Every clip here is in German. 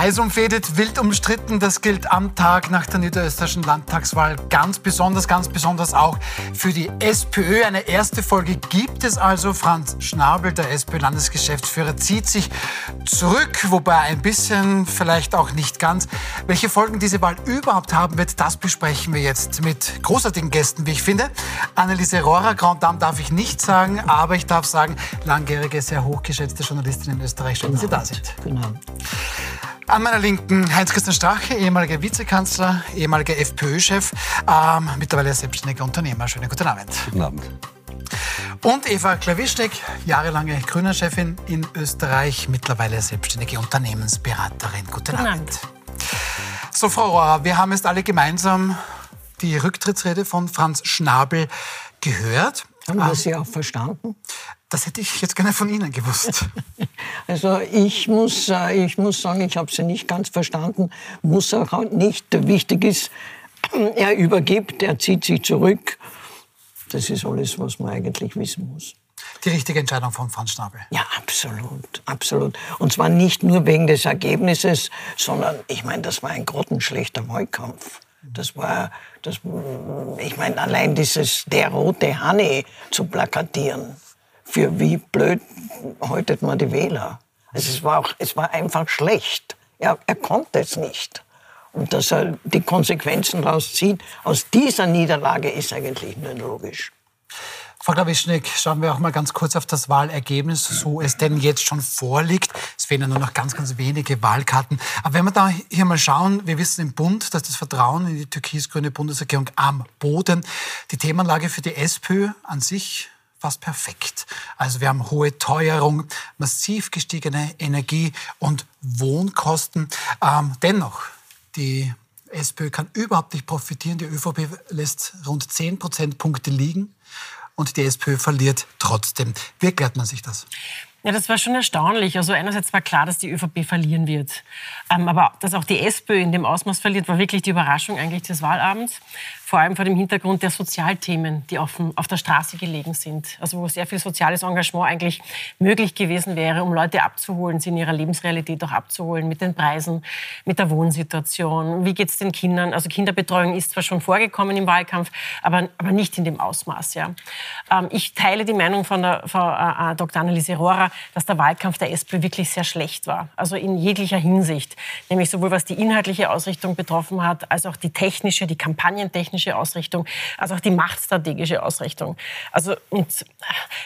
Heiß umfädet, wild umstritten, das gilt am Tag nach der niederösterreichischen Landtagswahl ganz besonders, ganz besonders auch für die SPÖ. Eine erste Folge gibt es also. Franz Schnabel, der SPÖ-Landesgeschäftsführer, zieht sich zurück, wobei ein bisschen, vielleicht auch nicht ganz. Welche Folgen diese Wahl überhaupt haben wird, das besprechen wir jetzt mit großartigen Gästen, wie ich finde. Anneliese Rohrer, Grand Dame darf ich nicht sagen, aber ich darf sagen, langjährige, sehr hochgeschätzte Journalistin in Österreich. Schön, dass Sie da sind. Genau. An meiner Linken Heinz-Christian Strache, ehemaliger Vizekanzler, ehemaliger FPÖ-Chef, ähm, mittlerweile selbstständiger Unternehmer. Schönen guten Abend. Guten Abend. Und Eva Klawischnik, jahrelange Grüner-Chefin in Österreich, mittlerweile selbstständige Unternehmensberaterin. Guten, guten Abend. Abend. So, Frau Rohr, wir haben jetzt alle gemeinsam die Rücktrittsrede von Franz Schnabel gehört. Haben wir Sie auch verstanden? Das hätte ich jetzt gerne von Ihnen gewusst. Also ich muss, äh, ich muss sagen, ich habe sie nicht ganz verstanden. Muss auch nicht. Wichtig ist, er übergibt, er zieht sich zurück. Das ist alles, was man eigentlich wissen muss. Die richtige Entscheidung von Franz Schnabel. Ja, absolut, absolut. Und zwar nicht nur wegen des Ergebnisses, sondern ich meine, das war ein grottenschlechter Wahlkampf. Das war, das, ich meine, allein dieses der rote Hanne zu plakatieren für wie blöd häutet man die Wähler. Also es, war auch, es war einfach schlecht. Er, er konnte es nicht. Und dass er die Konsequenzen daraus zieht, aus dieser Niederlage ist eigentlich nur logisch. Frau Klawischnik, schauen wir auch mal ganz kurz auf das Wahlergebnis, so es denn jetzt schon vorliegt. Es fehlen ja nur noch ganz, ganz wenige Wahlkarten. Aber wenn wir da hier mal schauen, wir wissen im Bund, dass das Vertrauen in die türkis-grüne Bundesregierung am Boden, die Themenlage für die SPÖ an sich fast perfekt. Also wir haben hohe Teuerung, massiv gestiegene Energie- und Wohnkosten. Ähm, dennoch, die SPÖ kann überhaupt nicht profitieren. Die ÖVP lässt rund 10 Prozentpunkte liegen und die SPÖ verliert trotzdem. Wie erklärt man sich das? Ja, das war schon erstaunlich. Also einerseits war klar, dass die ÖVP verlieren wird. Ähm, aber dass auch die SPÖ in dem Ausmaß verliert, war wirklich die Überraschung eigentlich des Wahlabends vor allem vor dem Hintergrund der Sozialthemen, die auf, auf der Straße gelegen sind. Also wo sehr viel soziales Engagement eigentlich möglich gewesen wäre, um Leute abzuholen, sie in ihrer Lebensrealität auch abzuholen, mit den Preisen, mit der Wohnsituation. Wie geht es den Kindern? Also Kinderbetreuung ist zwar schon vorgekommen im Wahlkampf, aber, aber nicht in dem Ausmaß. Ja. Ähm, ich teile die Meinung von der Frau äh, äh Dr. Anneliese Rohrer, dass der Wahlkampf der SP wirklich sehr schlecht war. Also in jeglicher Hinsicht. Nämlich sowohl was die inhaltliche Ausrichtung betroffen hat, als auch die technische, die kampagnentechnische strategische Ausrichtung, als auch die machtstrategische Ausrichtung. Also, und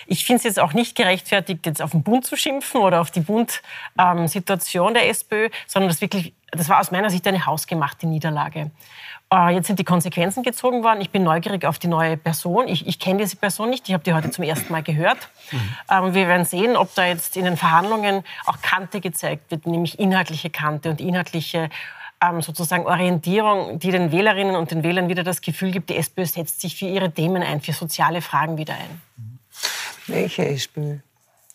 ich finde es jetzt auch nicht gerechtfertigt, jetzt auf den Bund zu schimpfen oder auf die Bund-Situation ähm, der SPÖ, sondern das wirklich, das war aus meiner Sicht eine hausgemachte Niederlage. Äh, jetzt sind die Konsequenzen gezogen worden. Ich bin neugierig auf die neue Person. Ich, ich kenne diese Person nicht. Ich habe die heute zum ersten Mal gehört. Mhm. Ähm, wir werden sehen, ob da jetzt in den Verhandlungen auch Kante gezeigt wird, nämlich inhaltliche Kante und inhaltliche ähm, sozusagen Orientierung, die den Wählerinnen und den Wählern wieder das Gefühl gibt, die SPÖ setzt sich für ihre Themen ein, für soziale Fragen wieder ein. Welche SPÖ?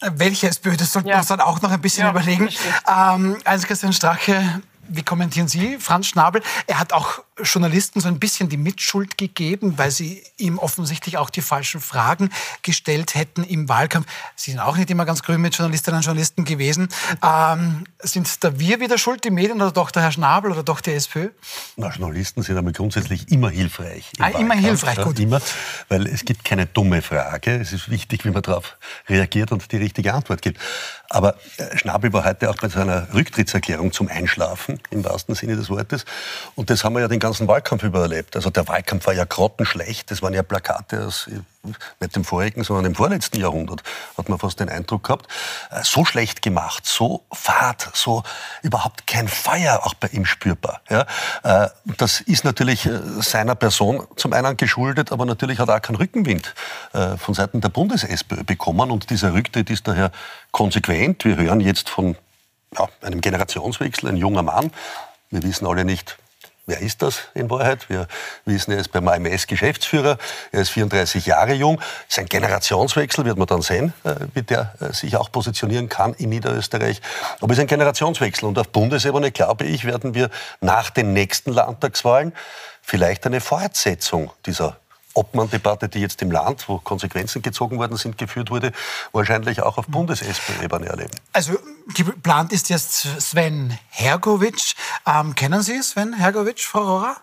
Äh, welche SPÖ? Das sollten wir uns dann auch noch ein bisschen ja, überlegen. Ähm, also Christian Strache, wie kommentieren Sie Franz Schnabel? Er hat auch Journalisten so ein bisschen die Mitschuld gegeben, weil sie ihm offensichtlich auch die falschen Fragen gestellt hätten im Wahlkampf. Sie sind auch nicht immer ganz grün mit Journalistinnen und Journalisten gewesen. Ähm, sind da wir wieder schuld, die Medien, oder doch der Herr Schnabel oder doch die SPÖ? Na, Journalisten sind aber grundsätzlich immer hilfreich. Ah, immer hilfreich, ja, gut. Immer, weil es gibt keine dumme Frage. Es ist wichtig, wie man darauf reagiert und die richtige Antwort gibt. Aber äh, Schnabel war heute auch bei seiner Rücktrittserklärung zum Einschlafen, im wahrsten Sinne des Wortes. Und das haben wir ja den ganzen Wahlkampf überlebt. Also der Wahlkampf war ja grottenschlecht. Das waren ja Plakate aus nicht dem vorigen, sondern im vorletzten Jahrhundert, hat man fast den Eindruck gehabt. Äh, so schlecht gemacht, so fad, so überhaupt kein Feuer auch bei ihm spürbar. Ja, äh, das ist natürlich äh, seiner Person zum einen geschuldet, aber natürlich hat er auch keinen Rückenwind von Seiten der Bundes-SPÖ bekommen und dieser Rücktritt ist daher konsequent. Wir hören jetzt von ja, einem Generationswechsel, ein junger Mann. Wir wissen alle nicht, Wer ist das in Wahrheit? Wir wissen, er ist beim AMS Geschäftsführer. Er ist 34 Jahre jung. Sein Generationswechsel wird man dann sehen, äh, wie der äh, sich auch positionieren kann in Niederösterreich. Aber es ist ein Generationswechsel. Und auf Bundesebene, glaube ich, werden wir nach den nächsten Landtagswahlen vielleicht eine Fortsetzung dieser Obmann-Debatte, die jetzt im Land, wo Konsequenzen gezogen worden sind, geführt wurde, wahrscheinlich auch auf Bundes-SP-Ebene erleben. Also geplant ist jetzt Sven Hergovic. Ähm, kennen Sie Sven Hergovic, Frau Rohrer?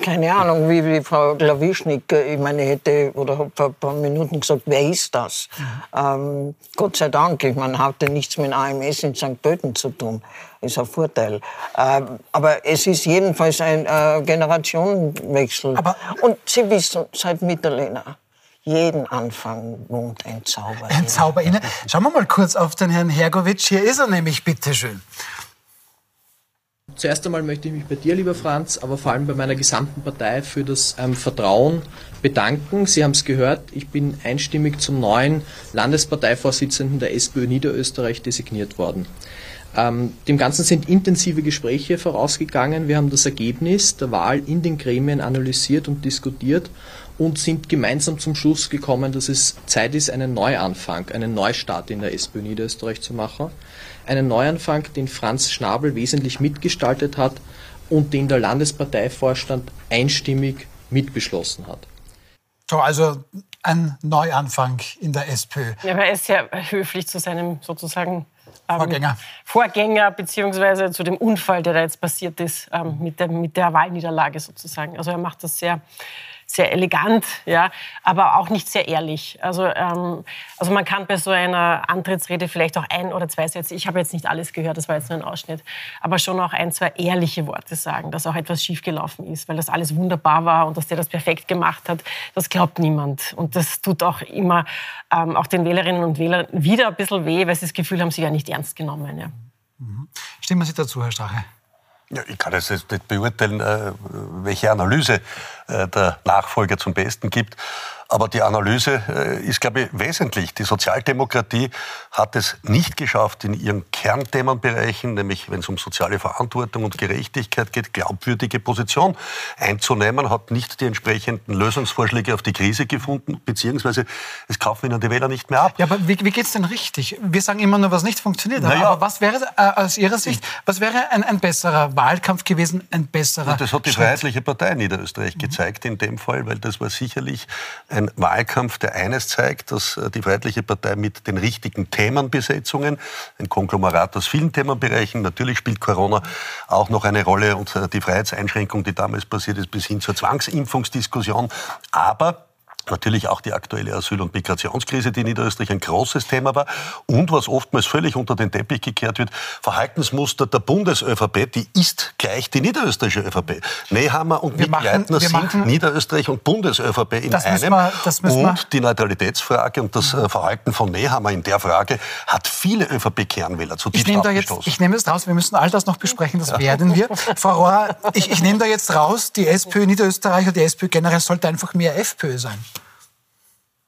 Keine Ahnung, wie die Frau Glawischnik, ich meine, hätte oder habe vor ein paar Minuten gesagt, wer ist das? Ähm, Gott sei Dank, ich meine, hatte nichts mit AMS in St. Pölten zu tun. Ist ein Vorteil. Ähm, aber es ist jedenfalls ein äh, Generationenwechsel. Aber Und Sie wissen, seit Mitterlehner, jeden Anfang wohnt ein Zauber. Ein Zauber inne. Schauen wir mal kurz auf den Herrn Hergovic. Hier ist er nämlich, bitteschön. Zuerst einmal möchte ich mich bei dir, lieber Franz, aber vor allem bei meiner gesamten Partei für das ähm, Vertrauen bedanken. Sie haben es gehört, ich bin einstimmig zum neuen Landesparteivorsitzenden der SPÖ Niederösterreich designiert worden. Ähm, dem Ganzen sind intensive Gespräche vorausgegangen. Wir haben das Ergebnis der Wahl in den Gremien analysiert und diskutiert und sind gemeinsam zum Schluss gekommen, dass es Zeit ist, einen Neuanfang, einen Neustart in der SPÖ Niederösterreich zu machen. Einen Neuanfang, den Franz Schnabel wesentlich mitgestaltet hat und den der Landesparteivorstand einstimmig mitbeschlossen hat. So, also ein Neuanfang in der SPÖ. Ja, aber er ist ja höflich zu seinem sozusagen ähm, Vorgänger. Vorgänger beziehungsweise zu dem Unfall, der da jetzt passiert ist ähm, mit, der, mit der Wahlniederlage sozusagen. Also er macht das sehr sehr elegant, ja, aber auch nicht sehr ehrlich. Also, ähm, also man kann bei so einer Antrittsrede vielleicht auch ein oder zwei Sätze, ich habe jetzt nicht alles gehört, das war jetzt nur ein Ausschnitt, aber schon auch ein, zwei ehrliche Worte sagen, dass auch etwas schiefgelaufen ist, weil das alles wunderbar war und dass der das perfekt gemacht hat, das glaubt niemand. Und das tut auch immer ähm, auch den Wählerinnen und Wählern wieder ein bisschen weh, weil sie das Gefühl haben, sie ja nicht ernst genommen. Ja. Mhm. Stimmen Sie dazu, Herr Strache? Ja, ich kann jetzt nicht beurteilen, äh, welche Analyse der Nachfolger zum Besten gibt. Aber die Analyse äh, ist, glaube ich, wesentlich. Die Sozialdemokratie hat es nicht geschafft, in ihren Kernthemenbereichen, nämlich wenn es um soziale Verantwortung und Gerechtigkeit geht, glaubwürdige Position einzunehmen, hat nicht die entsprechenden Lösungsvorschläge auf die Krise gefunden, beziehungsweise es kaufen ihnen die Wähler nicht mehr ab. Ja, aber wie, wie geht es denn richtig? Wir sagen immer nur, was nicht funktioniert. Naja, aber was wäre äh, aus Ihrer Sicht, was wäre ein, ein, besserer Wahlkampf gewesen, ein besserer Das hat die Schritt? Freiheitliche Partei in Niederösterreich mhm. Gezeigt in dem Fall, weil das war sicherlich ein Wahlkampf, der eines zeigt, dass äh, die Freiheitliche Partei mit den richtigen Themenbesetzungen, ein Konglomerat aus vielen Themenbereichen, natürlich spielt Corona auch noch eine Rolle und äh, die Freiheitseinschränkung, die damals passiert ist, bis hin zur Zwangsimpfungsdiskussion, aber Natürlich auch die aktuelle Asyl- und Migrationskrise, die in Niederösterreich ein großes Thema war. Und was oftmals völlig unter den Teppich gekehrt wird, Verhaltensmuster der Bundes-ÖVP, die ist gleich die niederösterreichische ÖVP. Nehammer und Nick Leitner sind Niederösterreich und Bundes-ÖVP in einem. Wir, und die Neutralitätsfrage und das äh, Verhalten von Nehammer in der Frage hat viele ÖVP-Kernwähler zutiefst ich nehme da jetzt, Ich nehme es raus, wir müssen all das noch besprechen, das ja. werden wir. Frau Rohr, ich, ich nehme da jetzt raus, die SPÖ Niederösterreich und die SPÖ generell sollte einfach mehr FPÖ sein.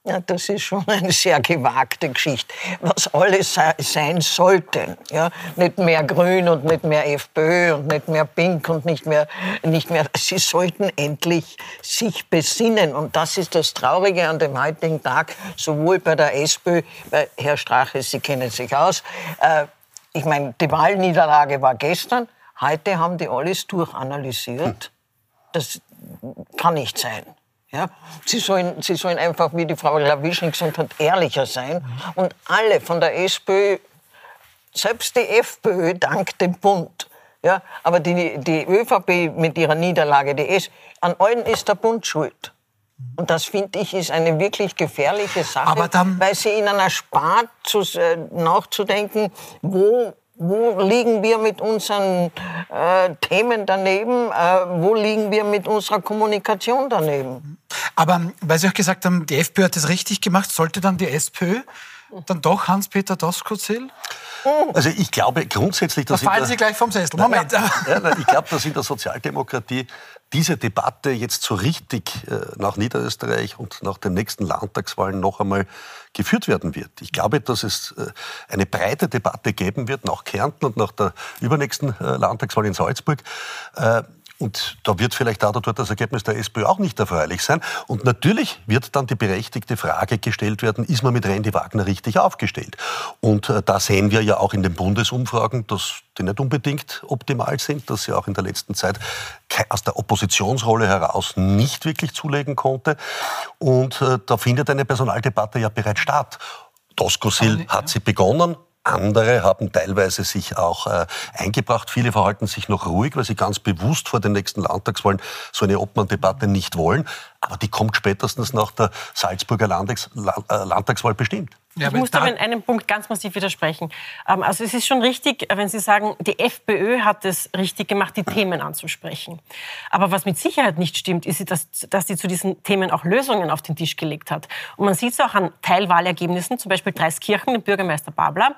Ja, das ist schon eine sehr gewagte Geschichte. Was alles sein sollten. Ja? Nicht mehr Grün und nicht mehr FPÖ und nicht mehr Pink und nicht mehr, nicht mehr. Sie sollten endlich sich besinnen. Und das ist das Traurige an dem heutigen Tag, sowohl bei der SPÖ, bei Herr Strache, Sie kennen sich aus. Äh, ich meine, die Wahlniederlage war gestern. Heute haben die alles durchanalysiert. Das kann nicht sein. Ja? Sie, sollen, sie sollen einfach, wie die Frau Lawischnik gesagt hat, ehrlicher sein. Und alle von der SPÖ, selbst die FPÖ, dank dem Bund. Ja? Aber die, die ÖVP mit ihrer Niederlage, die ist, an allen ist der Bund schuld. Und das finde ich ist eine wirklich gefährliche Sache, weil sie ihnen erspart, zu, äh, nachzudenken, wo wo liegen wir mit unseren äh, Themen daneben? Äh, wo liegen wir mit unserer Kommunikation daneben? Aber weil Sie auch gesagt haben, die FPÖ hat es richtig gemacht, sollte dann die SPÖ dann doch Hans-Peter Doskozil? Also ich glaube grundsätzlich, dass... Da fallen Sie gleich vom Sessel. Moment. Ja, ja, ich glaube, dass in der Sozialdemokratie diese Debatte jetzt so richtig äh, nach Niederösterreich und nach den nächsten Landtagswahlen noch einmal geführt werden wird. Ich glaube, dass es äh, eine breite Debatte geben wird nach Kärnten und nach der übernächsten äh, Landtagswahl in Salzburg und da wird vielleicht auch dort das Ergebnis der SPÖ auch nicht erfreulich sein. Und natürlich wird dann die berechtigte Frage gestellt werden, ist man mit Randy Wagner richtig aufgestellt? Und äh, da sehen wir ja auch in den Bundesumfragen, dass die nicht unbedingt optimal sind, dass sie auch in der letzten Zeit aus der Oppositionsrolle heraus nicht wirklich zulegen konnte. Und äh, da findet eine Personaldebatte ja bereits statt. Doskosil hat sie begonnen, andere haben teilweise sich auch äh, eingebracht. Viele verhalten sich noch ruhig, weil sie ganz bewusst vor den nächsten Landtagswahlen so eine Obmann-Debatte nicht wollen. Aber die kommt spätestens nach der Salzburger Landes äh, Landtagswahl bestimmt. Ja, ich muss da in einem Punkt ganz massiv widersprechen. Ähm, also es ist schon richtig, wenn Sie sagen, die FPÖ hat es richtig gemacht, die Themen anzusprechen. Aber was mit Sicherheit nicht stimmt, ist, dass, dass sie zu diesen Themen auch Lösungen auf den Tisch gelegt hat. Und man sieht es auch an Teilwahlergebnissen, zum Beispiel Dreiskirchen, den Bürgermeister Babler,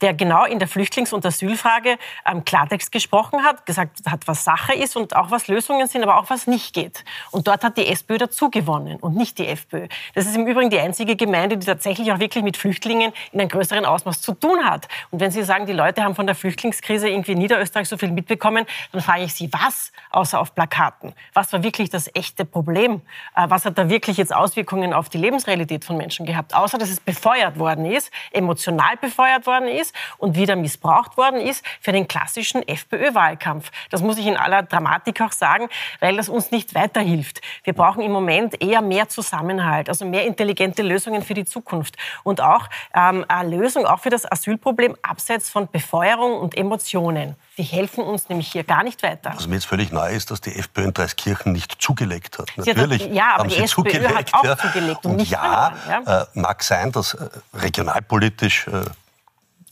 der genau in der Flüchtlings- und Asylfrage ähm, Klartext gesprochen hat, gesagt hat, was Sache ist und auch was Lösungen sind, aber auch was nicht geht. Und dort hat die SPÖ dazu gewonnen und nicht die FPÖ. Das ist im Übrigen die einzige Gemeinde, die tatsächlich auch wirklich mit Flüchtlingen in einem größeren Ausmaß zu tun hat. Und wenn Sie sagen, die Leute haben von der Flüchtlingskrise irgendwie in Niederösterreich so viel mitbekommen, dann frage ich Sie, was außer auf Plakaten? Was war wirklich das echte Problem? Äh, was hat da wirklich jetzt Auswirkungen auf die Lebensrealität von Menschen gehabt? Außer, dass es befeuert worden ist, emotional befeuert worden ist und wieder missbraucht worden ist für den klassischen FPÖ-Wahlkampf. Das muss ich in aller Dramatik auch sagen, weil das uns nicht weiterhilft. Wir brauchen im Moment eher mehr Zusammenhalt, also mehr intelligente Lösungen für die Zukunft und auch ähm, eine Lösung auch für das Asylproblem abseits von Befeuerung und Emotionen. Die helfen uns nämlich hier gar nicht weiter. Was mir jetzt völlig neu ist, dass die FPÖ in Dreiskirchen nicht zugelegt hat. Natürlich hat, ja, aber haben die sie SPÖ zugelegt. hat auch ja. zugelegt und, und nicht ja, verloren, ja? Äh, mag sein, dass äh, regionalpolitisch äh,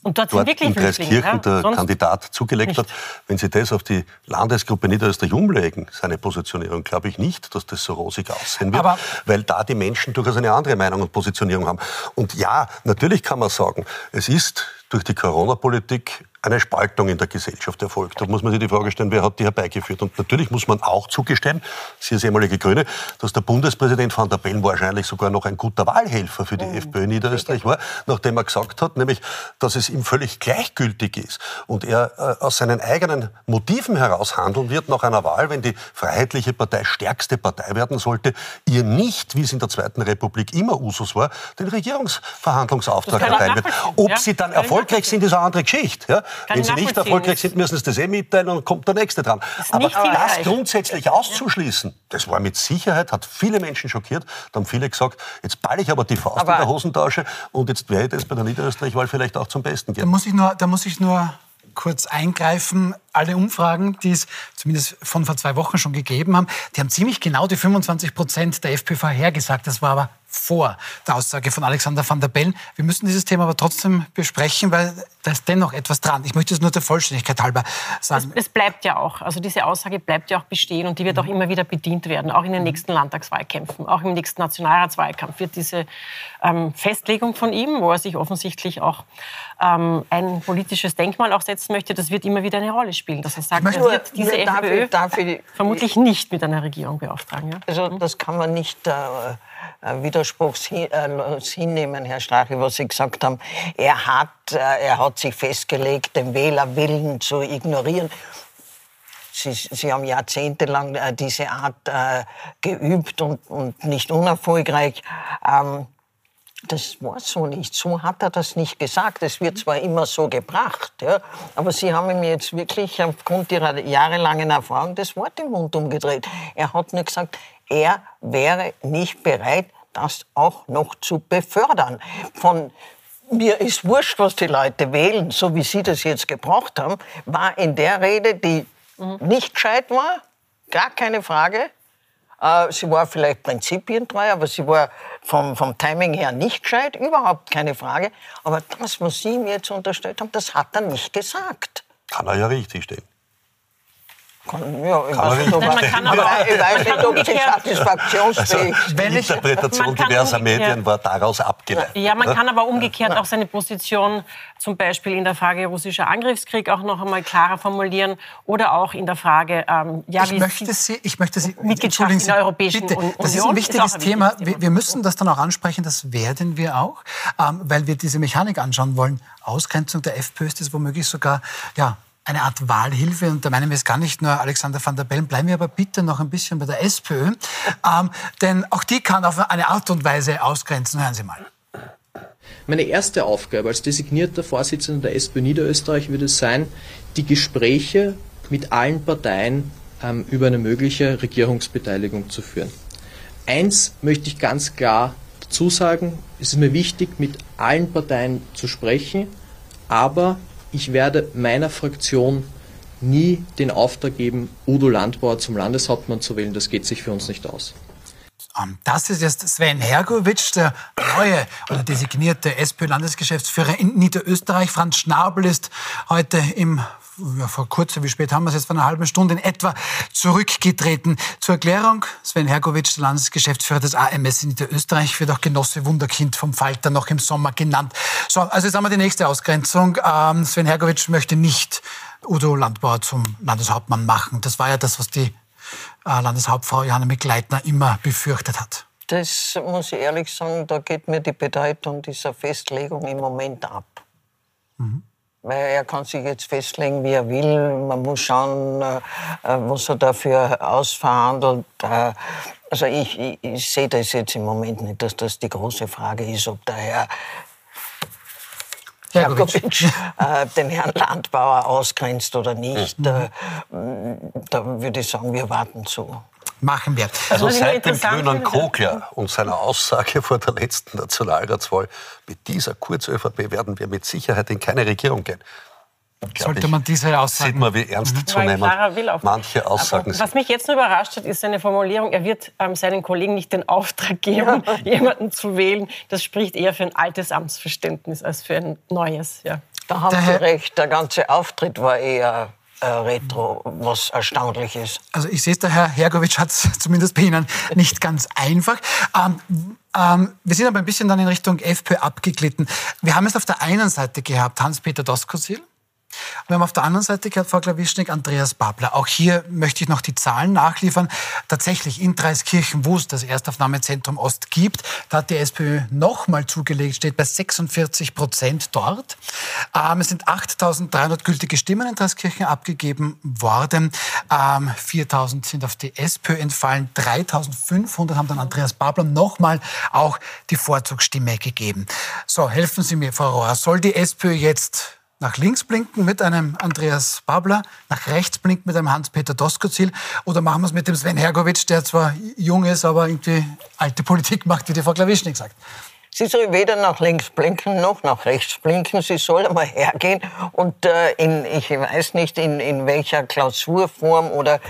und dort, dort sind wirklich in Dreiskirchen ja? der Sonst Kandidat zugelegt nicht. hat. Wenn Sie das auf die Landesgruppe Niederösterreich umlegen, seine Positionierung, glaube ich nicht, dass das so rosig aussehen wird, Aber weil da die Menschen durchaus eine andere Meinung und Positionierung haben. Und ja, natürlich kann man sagen, es ist durch die Corona-Politik eine Spaltung in der Gesellschaft erfolgt. Da muss man sich die Frage stellen, wer hat die herbeigeführt? Und natürlich muss man auch zugestehen, Sie als ehemalige Grüne, dass der Bundespräsident van der Bellen wahrscheinlich sogar noch ein guter Wahlhelfer für die Mhm. FPÖ in Niederösterreich war, nachdem er gesagt hat, nämlich, dass es ihm völlig gleichgültig ist und er äh, aus seinen eigenen Motiven heraus handeln wird nach einer Wahl, wenn die Freiheitliche Partei stärkste Partei werden sollte, ihr nicht, wie es in der Zweiten Republik immer Usus war, den Regierungsverhandlungsauftrag erteilen wird. Ob ja. sie dann erfolgreich sind, ist eine andere Geschichte. Ja? Wenn ich sie nicht erfolgreich sind, müssen sie das eh mitteilen und dann kommt der Nächste dran. Aber das hilfreich. grundsätzlich auszuschließen, das war mit Sicherheit, hat viele Menschen schockiert. Da haben viele gesagt, jetzt balle ich aber die Faust Aber- in der Hosentasche und jetzt werde ich das bei der Niederösterreich-Wahl vielleicht auch zum Besten Da geben. muss ich nur, da muss ich nur kurz eingreifen. Alle Umfragen, die es zumindest von vor zwei Wochen schon gegeben haben, die haben ziemlich genau die 25 Prozent der FPÖ vorhergesagt. Das war aber vor der Aussage von Alexander van der Bellen. Wir müssen dieses Thema aber trotzdem besprechen, weil da ist dennoch etwas dran. Ich möchte es nur der Vollständigkeit halber sagen. Es bleibt ja auch, also diese Aussage bleibt ja auch bestehen und die wird auch immer wieder bedient werden, auch in den nächsten Landtagswahlkämpfen, auch im nächsten Nationalratswahlkampf wird diese ähm, Festlegung von ihm, wo er sich offensichtlich auch ähm, ein politisches Denkmal auch setzen möchte, das wird immer wieder eine Rolle spielen. Dass er sagt, er nur- wird diese darf FPÖ ich- darf ich- vermutlich nicht mit einer Regierung beauftragen. Ja? Also das kann man nicht äh, äh, widerspruchslos hinnehmen, Herr Strache, was Sie gesagt haben. Er hat, äh, er hat sich festgelegt, den Wählerwillen zu ignorieren. Sie, Sie haben jahrzehntelang äh, diese Art äh, geübt und, und nicht unerfolgreich. Ähm, das war so nicht. So hat er das nicht gesagt. Es wird zwar immer so gebracht, ja, aber Sie haben ihm jetzt wirklich aufgrund Ihrer jahrelangen Erfahrung das Wort im Mund umgedreht. Er hat nur gesagt, er wäre nicht bereit, das auch noch zu befördern. Von mir ist wurscht, was die Leute wählen, so wie Sie das jetzt gebraucht haben, war in der Rede, die nicht gescheit war, gar keine Frage, sie war vielleicht prinzipientreu, aber sie war vom, vom Timing her nicht gescheit, überhaupt keine Frage. Aber das, was Sie ihm jetzt unterstellt haben, das hat er nicht gesagt. Kann er ja richtig stehen. Kann, ja, Kann man nicht, kann aber ich weiß man nicht, kann ob sie umgekehrt- satisfaktionsfähig Also, die Interpretation diverser Medien war daraus abgeleitet. Ja, man ne? kann aber umgekehrt auch seine Position zum Beispiel in der Frage russischer Angriffskrieg auch noch einmal klarer formulieren oder auch in der Frage, ähm, ja, ich wie möchte Sie, ich möchte Sie, Mitgliedschaft entschuldigen in der Europäischen bitte, Union Das ist ist ein wichtiges ein Thema. Thema. Wir, wir müssen das dann auch ansprechen. Das werden wir auch, ähm, weil wir diese Mechanik anschauen wollen. Ausgrenzung der FPÖ ist das womöglich sogar, ja, eine Art Wahlhilfe. Und da meinen wir es gar nicht nur Alexander van der Bellen. Bleiben wir aber bitte noch ein bisschen bei der SPÖ. Ähm, denn auch die kann auf eine Art und Weise ausgrenzen. Hören Sie mal. Meine erste Aufgabe als designierter Vorsitzender der SPÖ Niederösterreich wird es sein, die Gespräche mit allen Parteien ähm, über eine mögliche Regierungsbeteiligung zu führen. Eins möchte ich ganz klar dazu sagen, es ist mir wichtig, mit allen Parteien zu sprechen, aber ich werde meiner Fraktion nie den Auftrag geben, Udo Landbauer zum Landeshauptmann zu wählen. Das geht sich für uns nicht aus. Ähm, das ist jetzt Sven Hergovic, der neue oder designierte SPÖ-Landesgeschäftsführer in Niederösterreich. Franz Schnabel ist heute im ja, vor kurzem, wie spät haben wir es jetzt, vor einer halben Stunde in etwa zurückgetreten. Zur Erklärung, Sven Hergovic, der Landesgeschäftsführer des AMS in Niederösterreich, wird auch Genosse Wunderkind vom Falter noch im Sommer genannt. So, also jetzt haben wir die nächste Ausgrenzung. Ähm, Sven Hergovic möchte nicht Udo Landbauer zum Landeshauptmann machen. Das war ja das, was die äh, Landeshauptfrau Johanna Mikleitner immer befürchtet hat. Das muss ich ehrlich sagen, da geht mir die Bedeutung dieser Festlegung im Moment ab. Mhm. Weil er kann sich jetzt festlegen, wie er will. Man muss schauen, äh, was er dafür ausverhandelt. Äh, also ich, ich, ich sehe das jetzt im Moment nicht, dass das die große Frage ist, ob der Herr Jakobitsch äh, den Herrn Landbauer ausgrenzt oder nicht. Mhm. Äh, da würde ich sagen, wir warten zu. Machen wir. Also seit dem grünen Kogler und seiner Aussage vor der letzten Nationalratswahl, mit dieser Kurz-ÖVP werden wir mit Sicherheit in keine Regierung gehen. Sollte man diese Aussagen... Sieht man, wie ernst mhm. zu nehmen manche Aussagen sind. Was mich jetzt nur überrascht hat, ist seine Formulierung, er wird ähm, seinen Kollegen nicht den Auftrag geben, ja. jemanden zu wählen. Das spricht eher für ein altes Amtsverständnis als für ein neues. Ja. Da haben Sie recht, der ganze Auftritt war eher Retro, was erstaunlich ist. Also ich sehe es, der Herr Hergovic hat es zumindest bei Ihnen nicht ganz einfach. Ähm, ähm, wir sind aber ein bisschen dann in Richtung FPÖ abgeglitten. Wir haben es auf der einen Seite gehabt, Hans-Peter Doskozil, wir haben auf der anderen Seite gehört, Frau Klawischnik, Andreas Babler. Auch hier möchte ich noch die Zahlen nachliefern. Tatsächlich in Dreiskirchen, wo es das Erstaufnahmezentrum Ost gibt, da hat die SPÖ nochmal zugelegt, steht bei 46 Prozent dort. Ähm, es sind 8.300 gültige Stimmen in Dreiskirchen abgegeben worden. Ähm, 4.000 sind auf die SPÖ entfallen. 3.500 haben dann Andreas Babler nochmal auch die Vorzugsstimme gegeben. So, helfen Sie mir, Frau Rohr. Soll die SPÖ jetzt nach links blinken mit einem Andreas Babler, nach rechts blinken mit einem Hans-Peter Doskozil oder machen wir es mit dem Sven Hergovic, der zwar jung ist, aber irgendwie alte Politik macht, wie die Frau Klawischnik sagt? Sie soll weder nach links blinken noch nach rechts blinken. Sie soll einmal hergehen und äh, in, ich weiß nicht, in, in welcher Klausurform oder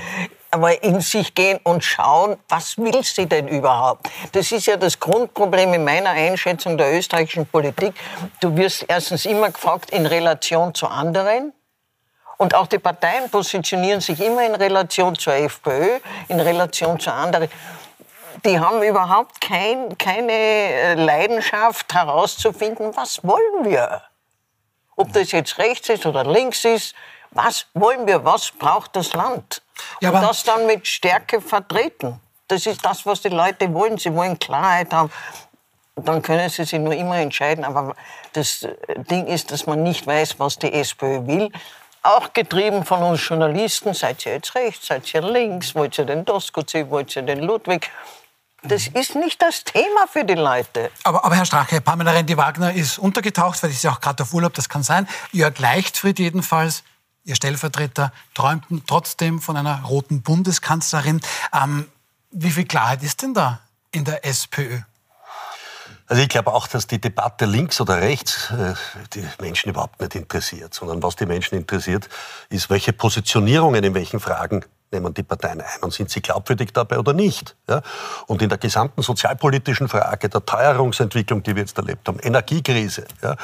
aber in sich gehen und schauen, was will sie denn überhaupt? Das ist ja das Grundproblem in meiner Einschätzung der österreichischen Politik. Du wirst erstens immer gefragt in Relation zu anderen. Und auch die Parteien positionieren sich immer in Relation zur FPÖ, in Relation zu anderen. Die haben überhaupt kein, keine äh, Leidenschaft herauszufinden, was wollen wir? Ob das jetzt rechts ist oder links ist, was wollen wir, was braucht das Land? Ja, und das dann mit Stärke vertreten. Das ist das, was die Leute wollen. Sie wollen Klarheit haben. Dann können sie sich nur immer entscheiden. Aber das Ding ist, dass man nicht weiß, was die SPÖ will. Auch getrieben von uns Journalisten. Seid ihr jetzt rechts, seid ihr links? Wollt ihr den Doskozil, wollt ihr den Ludwig? Das ist nicht das Thema für die Leute. Aber, aber Herr Strache, Pamela Rendi-Wagner ist untergetaucht, weil sie ist ja auch gerade auf Urlaub, das kann sein. Jörg Leichtfried jedenfalls Ihr Stellvertreter träumten trotzdem von einer roten Bundeskanzlerin. Ähm, wie viel Klarheit ist denn da in der SPÖ? Also ich glaube auch, dass die Debatte links oder rechts äh, die Menschen überhaupt nicht interessiert, sondern was die Menschen interessiert, ist, welche Positionierungen in welchen Fragen nehmen die Parteien ein und sind sie glaubwürdig dabei oder nicht. Ja? Und in der gesamten sozialpolitischen Frage der Teuerungsentwicklung, die wir jetzt erlebt haben, Energiekrise, ja?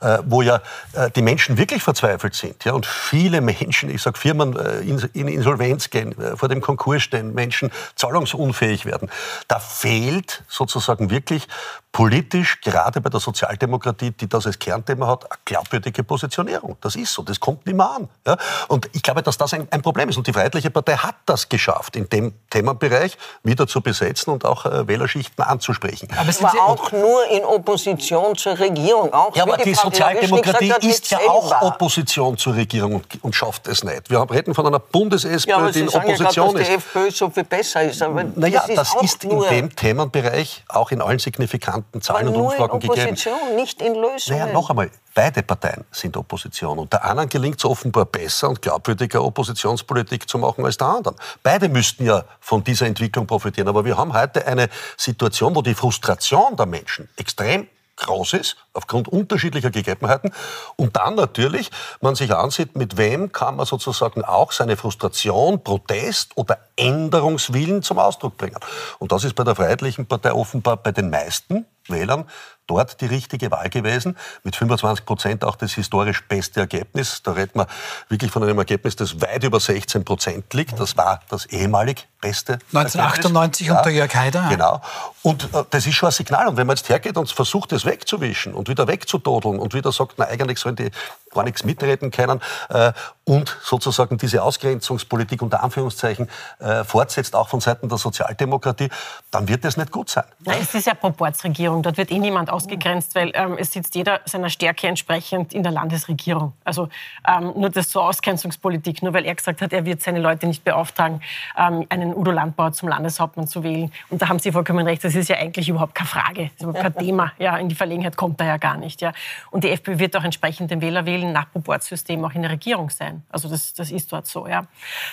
Äh, wo ja äh, die Menschen wirklich verzweifelt sind ja? und viele Menschen, ich sage Firmen, äh, in, in, Insolvenz gehen, äh, vor dem Konkurs stehen, Menschen zahlungsunfähig werden, da fehlt sozusagen wirklich politisch, gerade bei der Sozialdemokratie, die das als Kernthema hat, eine glaubwürdige Positionierung. Das ist so, das kommt nicht mehr an. Ja? Und ich glaube, dass das ein, ein, Problem ist. Und die Freiheitliche Partei hat das geschafft, in dem Themenbereich wieder zu besetzen und auch äh, Wählerschichten anzusprechen. Aber es war auch nur in Opposition zur Regierung. Auch ja, aber die, die Sozialdemokratie ist ja auch Opposition zur Regierung und, und, schafft es nicht. Wir reden von einer Bundes-SP, ja, die in Opposition ja grad, dass die FPÖ so viel besser ist. Aber naja, das ist, das ist in dem Themenbereich auch in allen signifikanten Daten, Zahlen und Umfragen gegeben. nicht in Lösungen. Naja, noch einmal, beide Parteien sind Opposition. Und der anderen gelingt es offenbar besser und glaubwürdiger Oppositionspolitik zu machen als der anderen. Beide müssten ja von dieser Entwicklung profitieren. Aber wir haben heute eine Situation, wo die Frustration der Menschen extrem groß ist, aufgrund unterschiedlicher Gegebenheiten. Und dann natürlich, man sich ansieht, mit wem kann man sozusagen auch seine Frustration, Protest oder Änderungswillen zum Ausdruck bringen. Und das ist bei der Freiheitlichen Partei offenbar bei den meisten Wählern dort die richtige Wahl gewesen. Mit 25 Prozent auch das historisch beste Ergebnis. Da redet man wirklich von einem Ergebnis, das weit über 16 Prozent liegt. Das war das ehemalig beste 1998 Ergebnis. unter Jörg Haider. Genau. Und äh, das ist schon ein Signal. Und wenn man jetzt hergeht und versucht, das wegzuwischen und wieder wegzutodeln und wieder sagt, na, eigentlich sollen die gar nichts mitreden können äh, und sozusagen diese Ausgrenzungspolitik unter Anführungszeichen äh, fortsetzt, auch von Seiten der Sozialdemokratie, dann wird das nicht gut sein. Nein, es ist ja Proportsregierung. Dort wird eh niemand ausgegrenzt, weil ähm, es sitzt jeder seiner Stärke entsprechend in der Landesregierung. Also ähm, nur das zur Ausgrenzungspolitik, nur weil er gesagt hat, er wird seine Leute nicht beauftragen, ähm, einen Udo Landbauer zum Landeshauptmann zu wählen. Und da haben Sie vollkommen recht, das ist ja eigentlich überhaupt keine Frage, das ist überhaupt kein Thema. Ja, in die Verlegenheit kommt er ja gar nicht. Ja. Und die FPÖ wird auch entsprechend den Wähler wählen, nach Proportsystem auch in der Regierung sein. Also das, das ist dort so. Ja.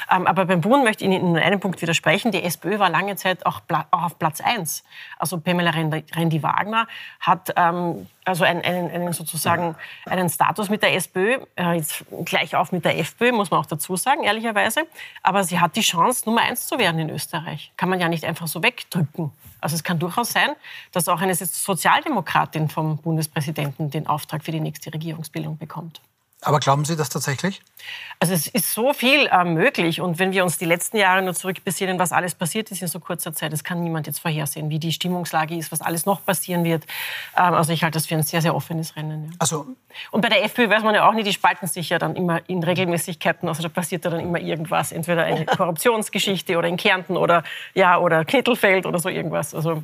Ähm, aber beim Bund möchte ich Ihnen in einem Punkt widersprechen. Die SPÖ war lange Zeit auch, auch auf Platz 1. Also Pamela Rendi-Wagner hat ähm, also einen, einen, einen, sozusagen einen Status mit der SPÖ, äh, jetzt gleich auf mit der FPÖ, muss man auch dazu sagen, ehrlicherweise. Aber sie hat die Chance, Nummer eins zu werden in Österreich. Kann man ja nicht einfach so wegdrücken. Also es kann durchaus sein, dass auch eine Sozialdemokratin vom Bundespräsidenten den Auftrag für die nächste Regierungsbildung bekommt. Aber glauben Sie das tatsächlich? Also es ist so viel äh, möglich. Und wenn wir uns die letzten Jahre nur zurückbesinnen, was alles passiert ist in so kurzer Zeit, das kann niemand jetzt vorhersehen, wie die Stimmungslage ist, was alles noch passieren wird. Ähm, also ich halte das für ein sehr, sehr offenes Rennen. Ja. Also und bei der FPÖ weiß man ja auch nicht, die spalten sich ja dann immer in Regelmäßigkeiten. Also da passiert ja dann immer irgendwas. Entweder eine Korruptionsgeschichte oder in Kärnten oder, ja, oder Knittelfeld oder so irgendwas. Also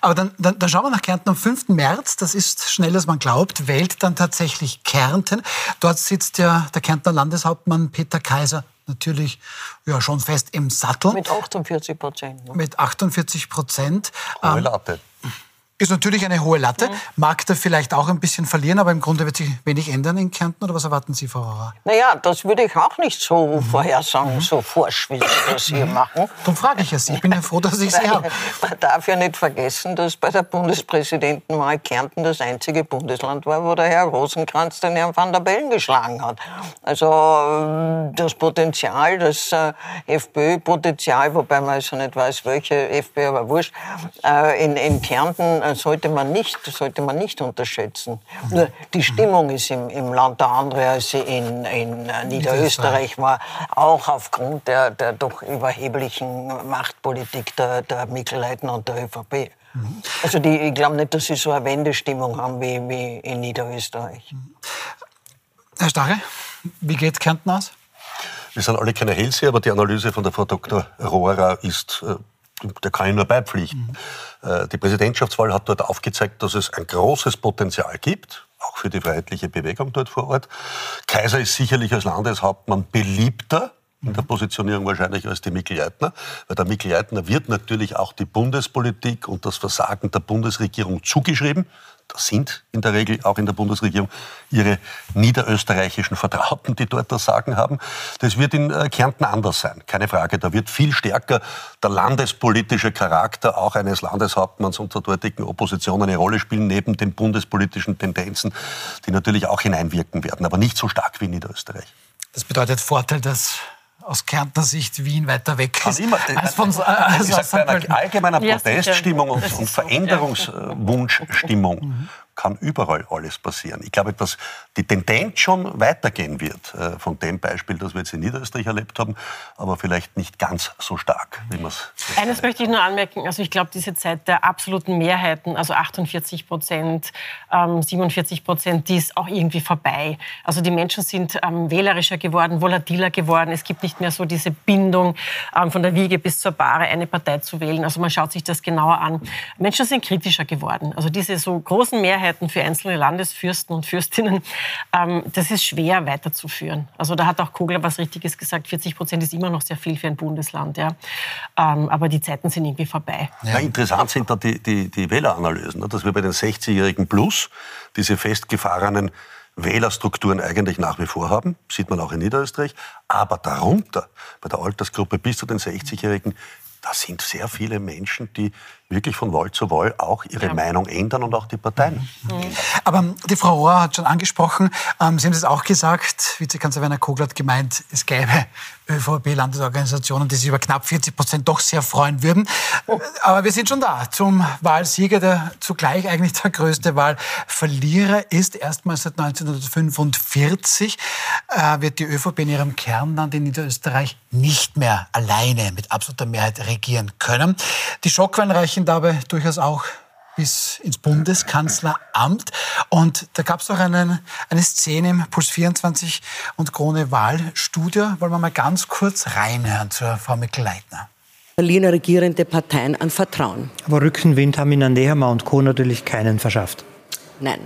aber dann, dann, dann, schauen wir nach Kärnten am 5. März. Das ist schneller, als man glaubt. Wählt dann tatsächlich Kärnten. Dort sitzt ja der Kärntner Landeshauptmann Peter Kaiser natürlich ja, schon fest im Sattel. Mit 48 Prozent. Ne? Mit 48 Prozent. Ähm, ist natürlich eine hohe Latte. Mhm. Mag da vielleicht auch ein bisschen verlieren, aber im Grunde wird sich wenig ändern in Kärnten. Oder was erwarten Sie, Frau Rauer? Naja, das würde ich auch nicht so mhm. vorhersagen, mhm. so forsch, wie Sie das hier mhm. machen. Darum frage ich Sie. Ich bin ja froh, dass ich Sie habe. Man darf ja nicht vergessen, dass bei der Bundespräsidentenwahl Kärnten das einzige Bundesland war, wo der Herr Rosenkranz den Herrn van der Bellen geschlagen hat. Also ähm, das Potenzial, das äh, FPÖ-Potenzial, wobei man also nicht weiß, welche FPÖ, aber wurscht, äh, in, in Kärnten äh, sollte man nicht, sollte man nicht unterschätzen. Nur die Stimmung ist im, im Land der andere, als sie in, in Niederösterreich war, auch aufgrund der, der doch überheblichen Machtpolitik der, der Mikl-Leitner und der ÖVP. Also die, ich glaube nicht, dass sie so eine Wendestimmung haben wie, wie in Niederösterreich. Herr Starre, wie geht Kärnten aus? Wir sind alle keine Hellseher, aber die Analyse von der Frau Dr. Rohrer ist äh, der kann ich nur beipflichten. Mhm. Die Präsidentschaftswahl hat dort aufgezeigt, dass es ein großes Potenzial gibt, auch für die freiheitliche Bewegung dort vor Ort. Kaiser ist sicherlich als Landeshauptmann beliebter in der Positionierung wahrscheinlich als die Mikl-Leitner, weil der Mikl-Leitner wird natürlich auch die Bundespolitik und das Versagen der Bundesregierung zugeschrieben das sind in der Regel auch in der Bundesregierung ihre niederösterreichischen Vertrauten, die dort das Sagen haben. Das wird in äh, Kärnten anders sein, keine Frage. Da wird viel stärker der landespolitische Charakter auch eines Landeshauptmanns und der dortigen Opposition eine Rolle spielen, neben den bundespolitischen Tendenzen, die natürlich auch hineinwirken werden, aber nicht so stark wie in Niederösterreich. Das bedeutet Vorteil, dass aus Kärntner Sicht Wien weiter weg ist. Immer, äh, als von, äh, als bei einer allgemeiner Proteststimmung und, und Veränderungswunschstimmung. Mhm kann überall alles passieren. Ich glaube, dass die Tendenz schon weitergehen wird äh, von dem Beispiel, das wir jetzt in Niederösterreich erlebt haben, aber vielleicht nicht ganz so stark, wie man es. Eines möchte ich nur anmerken. Also ich glaube, diese Zeit der absoluten Mehrheiten, also 48 Prozent, ähm, 47 Prozent, die ist auch irgendwie vorbei. Also die Menschen sind ähm, wählerischer geworden, volatiler geworden. Es gibt nicht mehr so diese Bindung ähm, von der Wiege bis zur Bahre, eine Partei zu wählen. Also man schaut sich das genauer an. Menschen sind kritischer geworden. Also diese so großen Mehrheiten Mehrheiten für einzelne Landesfürsten und Fürstinnen, ähm, das ist schwer weiterzuführen. Also da hat auch Kogler was Richtiges gesagt, 40 Prozent ist immer noch sehr viel für ein Bundesland. Ja. Ähm, aber die Zeiten sind irgendwie vorbei. Ja, interessant sind da die, die, die Wähleranalysen, ne? dass wir bei den 60-Jährigen Plus diese festgefahrenen Wählerstrukturen eigentlich nach wie vor haben, sieht man auch in Niederösterreich, aber darunter, bei der Altersgruppe bis zu den 60-Jährigen, da sind sehr viele Menschen, die wirklich von Wahl zu Wahl auch ihre ja. Meinung ändern und auch die Parteien. Mhm. Aber die Frau Rohr hat schon angesprochen, ähm, Sie haben es auch gesagt, Vizekanzler Werner Kogler hat gemeint, es gäbe ÖVP-Landesorganisationen, die sich über knapp 40 Prozent doch sehr freuen würden. Aber wir sind schon da zum Wahlsieger, der zugleich eigentlich der größte Wahlverlierer ist. Erstmals seit 1945 äh, wird die ÖVP in ihrem Kernland in Niederösterreich nicht mehr alleine mit absoluter Mehrheit regieren können. Die Schockwellen reichen dabei durchaus auch bis ins Bundeskanzleramt. Und da gab es auch einen, eine Szene im Puls 24 und Krone Wahlstudio. Wollen wir mal ganz kurz reinhören zur Frau Mikl-Leitner. Verlieren regierende Parteien an Vertrauen. Aber Rückenwind haben Ihnen Nehammer und Co. natürlich keinen verschafft. Nein.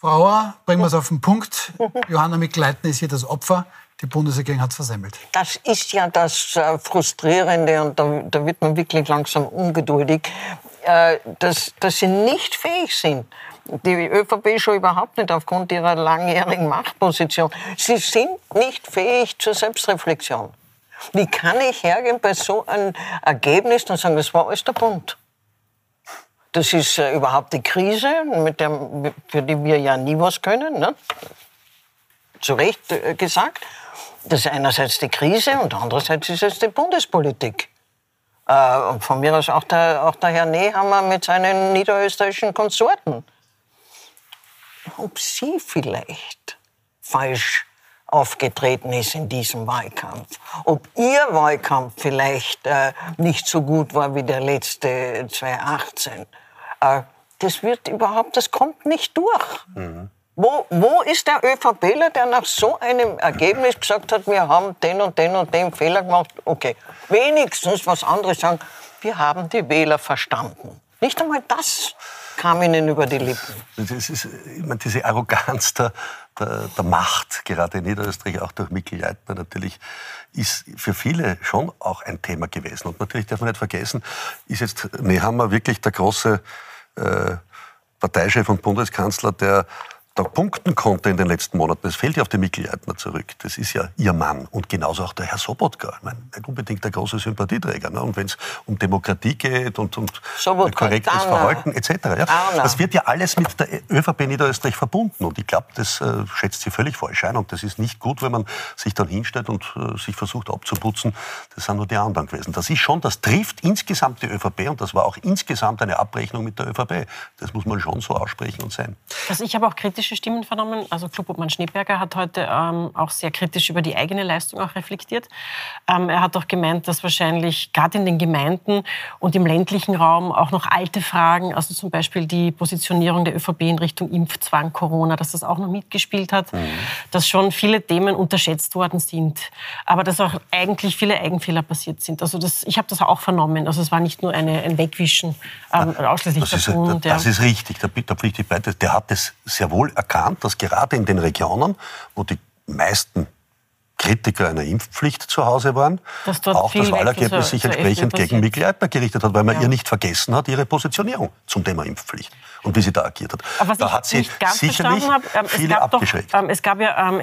Frau Auer, bringen wir es auf den Punkt. Johanna Mikl-Leitner ist hier das Opfer. Die Bundesregierung hat es versemmelt. Das ist ja das äh, Frustrierende und da, da, wird man wirklich langsam ungeduldig äh, dass, dass sie nicht fähig sind. Die ÖVP schon überhaupt nicht aufgrund ihrer langjährigen Machtposition. Sie sind nicht fähig zur Selbstreflexion. Wie kann ich hergehen bei so einem Ergebnis und sagen, das war alles der Bund? Das ist äh, überhaupt die Krise, mit der, für die wir ja nie was können. Ne? Zu Recht äh, gesagt. Das ist einerseits die Krise und andererseits ist es die Bundespolitik. Äh, und von mir aus auch der, auch der Herr Nehammer mit seinen niederösterreichischen Konsorten. Ob sie vielleicht falsch aufgetreten ist in diesem Wahlkampf. Ob ihr Wahlkampf vielleicht äh, nicht so gut war wie der letzte 2018. Äh, das wird überhaupt, das kommt nicht durch. Mhm. Wo, wo ist der ÖVPler, der nach so einem Ergebnis gesagt hat, wir haben den und den und den Fehler gemacht? Okay, wenigstens was anderes sagen, wir haben die Wähler verstanden. Nicht einmal das kam ihnen über die Lippen. Das ist, meine, diese Arroganz der, der, der, Macht, gerade in Niederösterreich, auch durch Mikkel Leitner natürlich, ist für viele schon auch ein Thema gewesen. Und natürlich darf man nicht vergessen, ist jetzt Nehammer wirklich der große äh, Parteichef und Bundeskanzler, der da punkten konnte in den letzten Monaten, das fällt ja auf die Mikkel Leitner zurück. Das ist ja ihr Mann und genauso auch der Herr Sobotka. Ich meine, nicht unbedingt der große Sympathieträger. Ne? Und wenn es um Demokratie geht und, und korrektes Dana. Verhalten etc., ja, das wird ja alles mit der ÖVP Niederösterreich verbunden. Und ich glaube, das äh, schätzt sie völlig falsch ein. Und das ist nicht gut, wenn man sich dann hinstellt und äh, sich versucht abzuputzen. Das sind nur die anderen gewesen. Das ist schon, das trifft insgesamt die ÖVP und das war auch insgesamt eine Abrechnung mit der ÖVP. Das muss man schon so aussprechen und sein. Also ich habe auch kritisch kritische Stimmen vernommen. Also Klubobmann Schneeberger hat heute ähm, auch sehr kritisch über die eigene Leistung auch reflektiert. Ähm, er hat auch gemeint, dass wahrscheinlich gerade in den Gemeinden und im ländlichen Raum auch noch alte Fragen, also zum Beispiel die Positionierung der ÖVP in Richtung Impfzwang, Corona, dass das auch noch mitgespielt hat, mhm. dass schon viele Themen unterschätzt worden sind, aber dass auch eigentlich viele Eigenfehler passiert sind. Also das, ich habe das auch vernommen. Also es war nicht nur eine, ein Wegwischen ähm, ausschließlich das ist. Das ist richtig, da, da pflichte ich bei. Der hat es sehr wohl erkannt, dass gerade in den Regionen, wo die meisten Kritiker einer Impfpflicht zu Hause waren, auch das Wahlergebnis sich entsprechend gegen Mikl Leitner gerichtet hat, weil man ja. ihr nicht vergessen hat, ihre Positionierung zum Thema Impfpflicht und wie sie da agiert hat. Aber da hat sie sicherlich habe, ähm, viele abgeschreckt. Doch, ähm, es gab ja ähm,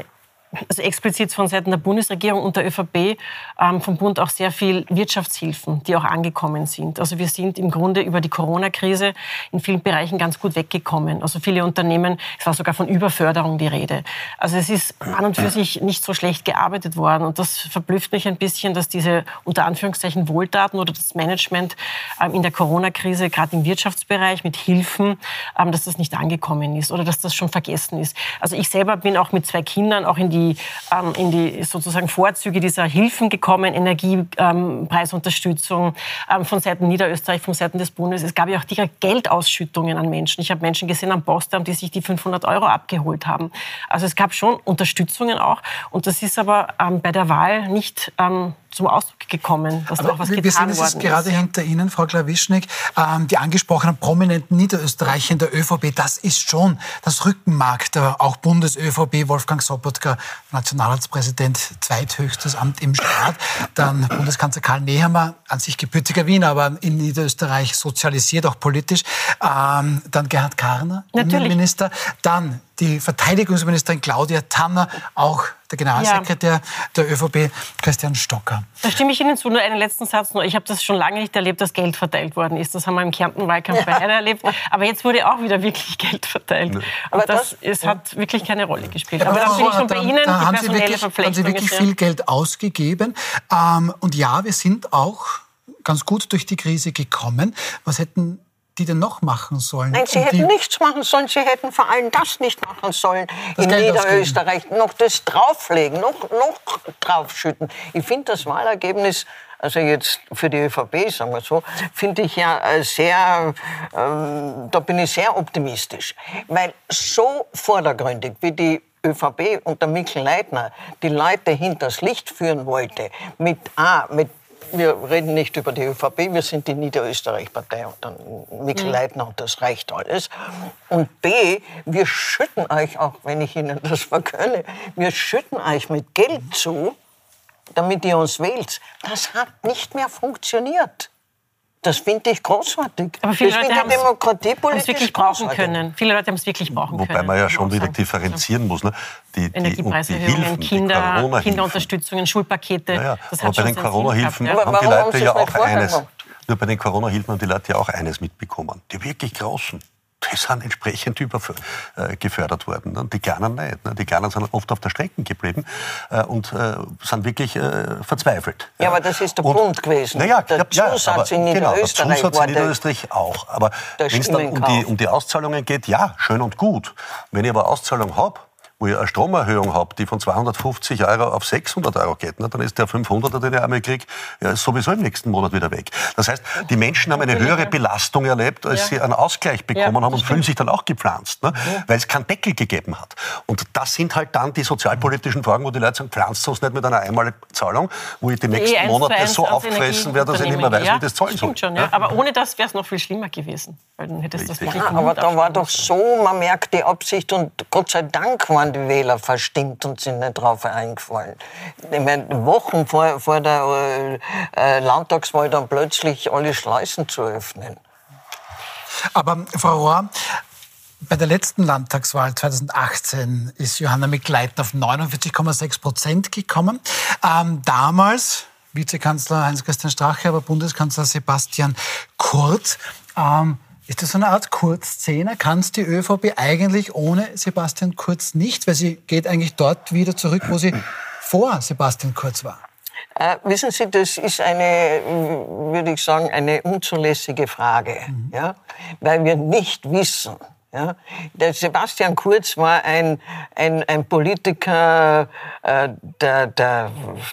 also explizit von Seiten der Bundesregierung und der ÖVP ähm, vom Bund auch sehr viel Wirtschaftshilfen, die auch angekommen sind. Also wir sind im Grunde über die Corona-Krise in vielen Bereichen ganz gut weggekommen. Also viele Unternehmen, es war sogar von Überförderung die Rede. Also es ist an und für sich nicht so schlecht gearbeitet worden und das verblüfft mich ein bisschen, dass diese unter Anführungszeichen Wohltaten oder das Management ähm, in der Corona-Krise, gerade im Wirtschaftsbereich mit Hilfen, ähm, dass das nicht angekommen ist oder dass das schon vergessen ist. Also ich selber bin auch mit zwei Kindern auch in die die, ähm, in die sozusagen Vorzüge dieser Hilfen gekommen, Energiepreisunterstützung ähm, von Seiten Niederösterreich, von Seiten des Bundes. Es gab ja auch direkt Geldausschüttungen an Menschen. Ich habe Menschen gesehen am Postamt, die sich die 500 Euro abgeholt haben. Also es gab schon Unterstützungen auch. Und das ist aber ähm, bei der Wahl nicht ähm, zum Ausdruck gekommen, dass Aber da auch was wir getan sehen es gerade hinter Ihnen, Frau Klawischnik, ähm, die angesprochenen prominenten Niederösterreicher in der ÖVP, das ist schon das Rückenmark der auch Bundes-ÖVP, Wolfgang Sobotka, Nationalratspräsident, zweithöchstes Amt im Staat, dann Bundeskanzler Karl Nehammer, an sich gebürtiger Wiener, aber in Niederösterreich sozialisiert, auch politisch, ähm, dann Gerhard Karner, Innenminister, dann die Verteidigungsministerin Claudia Tanner, auch der Generalsekretär ja. der ÖVP, Christian Stocker. Da stimme ich Ihnen zu. Nur einen letzten Satz. Nur. Ich habe das schon lange nicht erlebt, dass Geld verteilt worden ist. Das haben wir im Kärnten-Wahlkampf ja. beide erlebt. Aber jetzt wurde auch wieder wirklich Geld verteilt. Ja. Aber das, das ist, hat wirklich keine Rolle gespielt. Aber, aber da bin ich schon bei Ihnen, da haben Sie wirklich, haben Sie wirklich viel Geld ausgegeben. Ähm, und ja, wir sind auch ganz gut durch die Krise gekommen. Was hätten die denn noch machen sollen? Nein, sie hätten nichts machen sollen. Sie hätten vor allem das nicht machen sollen. Das in Geld Niederösterreich ausgeben. noch das drauflegen, noch, noch draufschütten. Ich finde das Wahlergebnis also jetzt für die ÖVP, sagen wir so, finde ich ja äh, sehr, ähm, da bin ich sehr optimistisch. Weil so vordergründig, wie die ÖVP unter Mikkel Leitner die Leute hinters Licht führen wollte, mit A, mit wir reden nicht über die ÖVP, wir sind die Niederösterreich-Partei und dann Mikkel mhm. Leitner und das reicht alles. Und B, wir schütten euch, auch wenn ich Ihnen das vergönne, wir schütten euch mit Geld zu, damit ihr uns wählt. Das hat nicht mehr funktioniert. Das finde ich großartig. Aber viele Leute haben es wirklich brauchen können. Viele Leute haben es wirklich brauchen Wobei können. Wobei man ja schon wieder differenzieren muss. Ne? Die, die, Energiepreiserhöhungen, die Kinder, Kinderunterstützungen, Schulpakete. Ja, ja. Aber bei den Corona-Hilfen ja. haben die Leute ja auch eines. Nur bei den Corona-Hilfen haben die Leute ja auch eines mitbekommen. Die wirklich großen die sind entsprechend übergefördert äh, worden. Und die Kleinen nicht. Ne? Die Kleinen sind oft auf der Strecke geblieben äh, und äh, sind wirklich verzweifelt. Ja, aber das ist der und, Punkt gewesen. Naja, der ja, Zusatz in genau, Niederösterreich. Der Zusatz in Niederösterreich auch. Aber wenn es dann um die, um die Auszahlungen geht, ja, schön und gut. Wenn ich aber Auszahlung habe, wo ich eine Stromerhöhung habe, die von 250 Euro auf 600 Euro geht, ne, dann ist der 500er, den ich einmal kriege, ja, sowieso im nächsten Monat wieder weg. Das heißt, die Menschen haben eine höhere Belastung erlebt, als ja. sie einen Ausgleich bekommen ja, haben und fühlen sich dann auch gepflanzt, ne, weil es keinen Deckel gegeben hat. Und das sind halt dann die sozialpolitischen Fragen, wo die Leute sagen, pflanzt uns nicht mit einer Einmalzahlung, wo ich die nächsten Monate so aufgefressen werde, dass ich nicht mehr weiß, wie das zahlen soll. Schon, ja. Aber ohne das wäre es noch viel schlimmer gewesen. Weil dann hättest das ja, aber da war doch so, man merkt die Absicht und Gott sei Dank waren waren die Wähler verstimmt und sind nicht drauf eingefallen. Ich meine, Wochen vor, vor der äh, Landtagswahl dann plötzlich alle Schleusen zu öffnen. Aber Frau Rohr, bei der letzten Landtagswahl 2018 ist Johanna Mikleitner auf 49,6 Prozent gekommen. Ähm, damals Vizekanzler Heinz-Christian Strache, aber Bundeskanzler Sebastian Kurz. Ähm, ist das so eine Art Kurzszene? Kann es die ÖVP eigentlich ohne Sebastian Kurz nicht? Weil sie geht eigentlich dort wieder zurück, wo sie vor Sebastian Kurz war. Äh, wissen Sie, das ist eine, würde ich sagen, eine unzulässige Frage, mhm. ja? weil wir nicht wissen, ja, der Sebastian Kurz war ein, ein, ein Politiker äh, der, der,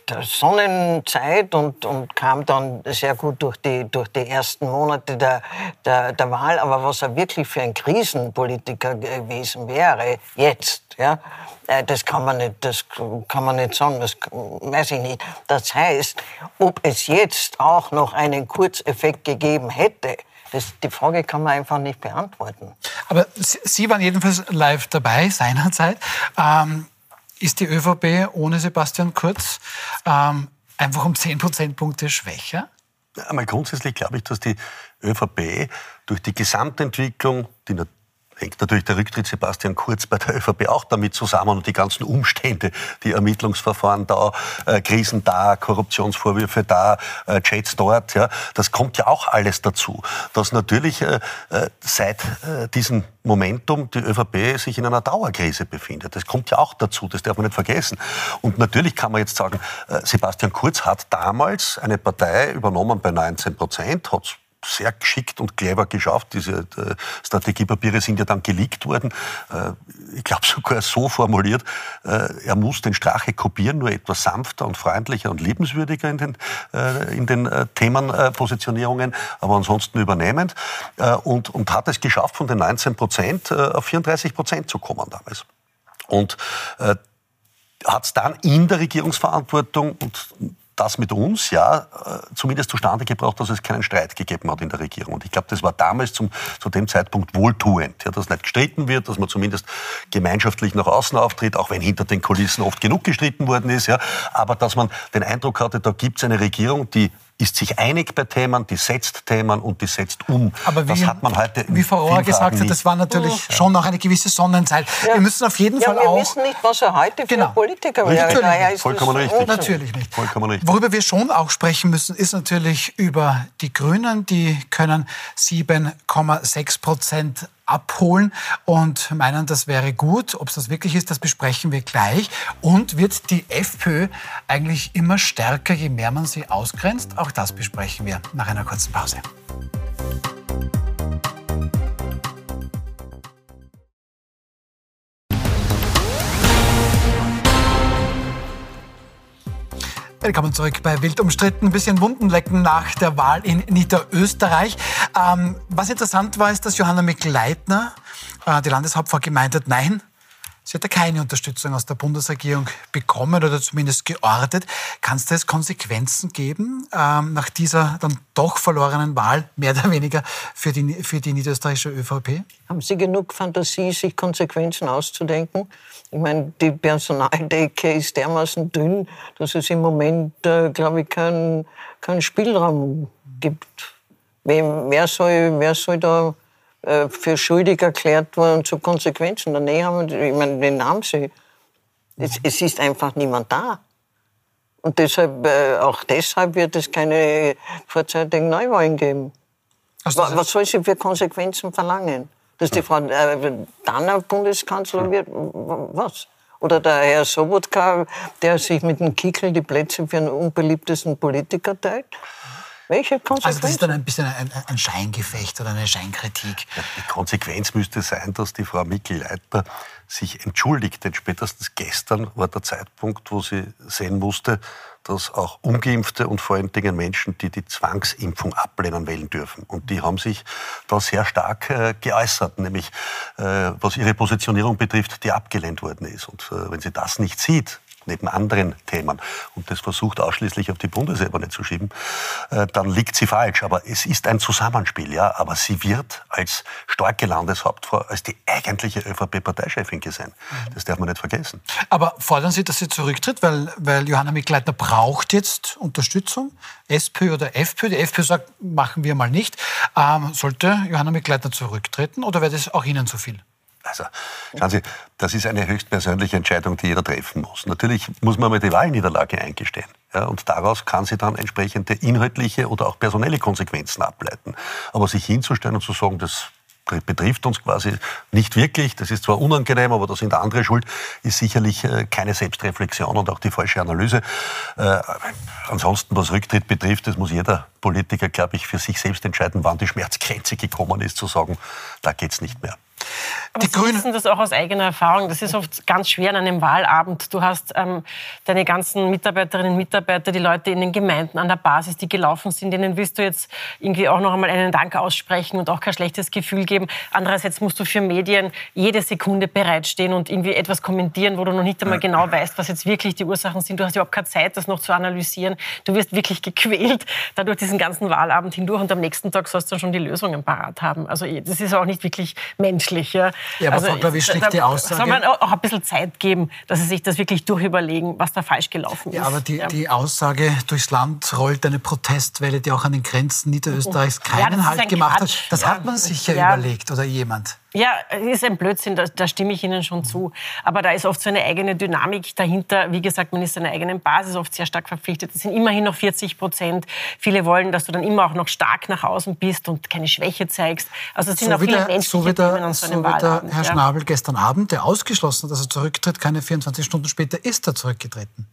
der Sonnenzeit und, und kam dann sehr gut durch die, durch die ersten Monate der, der, der Wahl. Aber was er wirklich für ein Krisenpolitiker gewesen wäre, jetzt, ja, äh, das kann man nicht, das kann man nicht sagen, das weiß ich nicht. Das heißt, ob es jetzt auch noch einen Kurzeffekt gegeben hätte, das, die Frage kann man einfach nicht beantworten. Aber Sie waren jedenfalls live dabei seinerzeit. Ähm, ist die ÖVP ohne Sebastian Kurz ähm, einfach um 10 Prozentpunkte schwächer? Einmal grundsätzlich glaube ich, dass die ÖVP durch die Gesamtentwicklung, die hängt natürlich der Rücktritt Sebastian Kurz bei der ÖVP auch damit zusammen und die ganzen Umstände, die Ermittlungsverfahren da, äh, Krisen da, Korruptionsvorwürfe da, äh, Chats dort, ja, das kommt ja auch alles dazu, dass natürlich äh, äh seit äh, diesem Momentum die ÖVP sich in einer Dauerkrise befindet. Das kommt ja auch dazu, das darf man nicht vergessen. Und natürlich kann man jetzt sagen, äh, Sebastian Kurz hat damals eine Partei übernommen bei 19 Prozent, hat sehr geschickt und clever geschafft. Diese äh, Strategiepapiere sind ja dann geleakt worden. Äh, ich glaube sogar so formuliert, äh, er muss den Strache kopieren, nur etwas sanfter und freundlicher und liebenswürdiger in den, in den Themenpositionierungen, aber ansonsten übernehmend. Und, und hat es geschafft, von den 19 Prozent auf 34 Prozent zu kommen damals. Und hat es dann in der Regierungsverantwortung und das mit uns ja äh, zumindest zustande gebracht, dass es keinen Streit gegeben hat in der Regierung. Und ich glaube, das war damals zum, zu dem Zeitpunkt wohltuend, ja, dass nicht gestritten wird, dass man zumindest gemeinschaftlich nach außen auftritt, auch wenn hinter den Kulissen oft genug gestritten worden ist. Ja, aber dass man den Eindruck hatte, da gibt es eine Regierung, die ist sich einig bei Themen, die setzt Themen und die setzt um. Aber wie, das hat man heute wie Frau Rohr gesagt hat, das war natürlich schon noch eine gewisse Sonnenzeit. Ja. Wir müssen auf jeden ja, Fall wir auch... Wir wissen nicht, was er heute für genau. Politiker wäre. Natürlich. Vollkommen richtig. Natürlich nicht. Vollkommen richtig. Worüber wir schon auch sprechen müssen, ist natürlich über die Grünen. Die können 7,6 Prozent abholen und meinen, das wäre gut. Ob es das wirklich ist, das besprechen wir gleich. Und wird die FPÖ eigentlich immer stärker, je mehr man sie ausgrenzt? Auch das besprechen wir nach einer kurzen Pause. Willkommen zurück bei Wild umstritten. Ein bisschen Wundenlecken nach der Wahl in Niederösterreich. Ähm, was interessant war, ist, dass Johanna Mikl-Leitner, äh, die Landeshauptfrau, gemeint hat, nein, sie hätte keine Unterstützung aus der Bundesregierung bekommen oder zumindest geortet. Kann es da Konsequenzen geben ähm, nach dieser dann doch verlorenen Wahl, mehr oder weniger für die, für die niederösterreichische ÖVP? Haben Sie genug Fantasie, sich Konsequenzen auszudenken? Ich meine, die Personaldecke ist dermaßen dünn, dass es im Moment, äh, glaube ich, keinen kein Spielraum gibt. Wem, wer, soll, wer soll da äh, für schuldig erklärt worden zu Konsequenzen? Daneben haben wir, ich meine, den haben sie. Es, es ist einfach niemand da. Und deshalb, äh, auch deshalb wird es keine vorzeitigen Neuwahlen geben. Also was soll sie für Konsequenzen verlangen? Dass die Frau äh, Danner Bundeskanzlerin wird, was? Oder der Herr Sobotka, der sich mit dem Kickel die Plätze für den unbeliebtesten Politiker teilt? Welche Konsequenzen? Also das ist dann ein bisschen ein, ein Scheingefecht oder eine Scheinkritik. Ja, die Konsequenz müsste sein, dass die Frau Mikl-Leitner sich entschuldigt. Denn spätestens gestern war der Zeitpunkt, wo sie sehen musste, dass auch ungeimpfte und vor allen Dingen Menschen, die die Zwangsimpfung ablehnen, wählen dürfen. Und die haben sich da sehr stark äh, geäußert, nämlich äh, was ihre Positionierung betrifft, die abgelehnt worden ist. Und äh, wenn sie das nicht sieht, neben anderen Themen und das versucht ausschließlich auf die Bundesebene zu schieben, äh, dann liegt sie falsch. Aber es ist ein Zusammenspiel, ja. Aber sie wird als starke Landeshauptfrau, als die eigentliche ÖVP-Parteichefin gesehen. Das darf man nicht vergessen. Aber fordern Sie, dass sie zurücktritt, weil, weil Johanna Mikleitner braucht jetzt Unterstützung? SPÖ oder FPÖ? Die FPÖ sagt, machen wir mal nicht. Ähm, sollte Johanna Mikleitner zurücktreten oder wäre das auch Ihnen zu viel? Also, schauen Sie, das ist eine höchstpersönliche Entscheidung, die jeder treffen muss. Natürlich muss man mal die Wahlniederlage eingestehen. Ja, und daraus kann sie dann entsprechende inhaltliche oder auch personelle Konsequenzen ableiten. Aber sich hinzustellen und zu sagen, das betrifft uns quasi nicht wirklich. Das ist zwar unangenehm, aber da sind andere schuld, ist sicherlich äh, keine Selbstreflexion und auch die falsche Analyse. Äh, ansonsten, was Rücktritt betrifft, das muss jeder Politiker, glaube ich, für sich selbst entscheiden, wann die Schmerzgrenze gekommen ist, zu sagen, da geht's nicht mehr. Aber die Sie Grünen wissen das auch aus eigener Erfahrung. Das ist oft ganz schwer an einem Wahlabend. Du hast ähm, deine ganzen Mitarbeiterinnen und Mitarbeiter, die Leute in den Gemeinden an der Basis, die gelaufen sind, denen willst du jetzt irgendwie auch noch einmal einen Dank aussprechen und auch kein schlechtes Gefühl geben. Andererseits musst du für Medien jede Sekunde bereitstehen und irgendwie etwas kommentieren, wo du noch nicht einmal genau weißt, was jetzt wirklich die Ursachen sind. Du hast überhaupt keine Zeit, das noch zu analysieren. Du wirst wirklich gequält dadurch diesen ganzen Wahlabend hindurch und am nächsten Tag sollst du dann schon die Lösungen parat haben. Also das ist auch nicht wirklich menschlich. Ja, ja aber also, Frau wie schlägt die Aussage... Soll man auch ein bisschen Zeit geben, dass sie sich das wirklich durchüberlegen, was da falsch gelaufen ist. Ja, aber die, ja. die Aussage, durchs Land rollt eine Protestwelle, die auch an den Grenzen Niederösterreichs keinen ja, Halt gemacht Quatsch. hat, das hat man sich ja, überlegt oder jemand. Ja, ist ein Blödsinn, da, da, stimme ich Ihnen schon zu. Aber da ist oft so eine eigene Dynamik dahinter. Wie gesagt, man ist seiner eigenen Basis oft sehr stark verpflichtet. Das sind immerhin noch 40 Prozent. Viele wollen, dass du dann immer auch noch stark nach außen bist und keine Schwäche zeigst. Also es sind so auch viele der, so wie der, an so einem so wie der Herr ja. Schnabel gestern Abend, der ausgeschlossen hat, dass er zurücktritt, keine 24 Stunden später ist er zurückgetreten.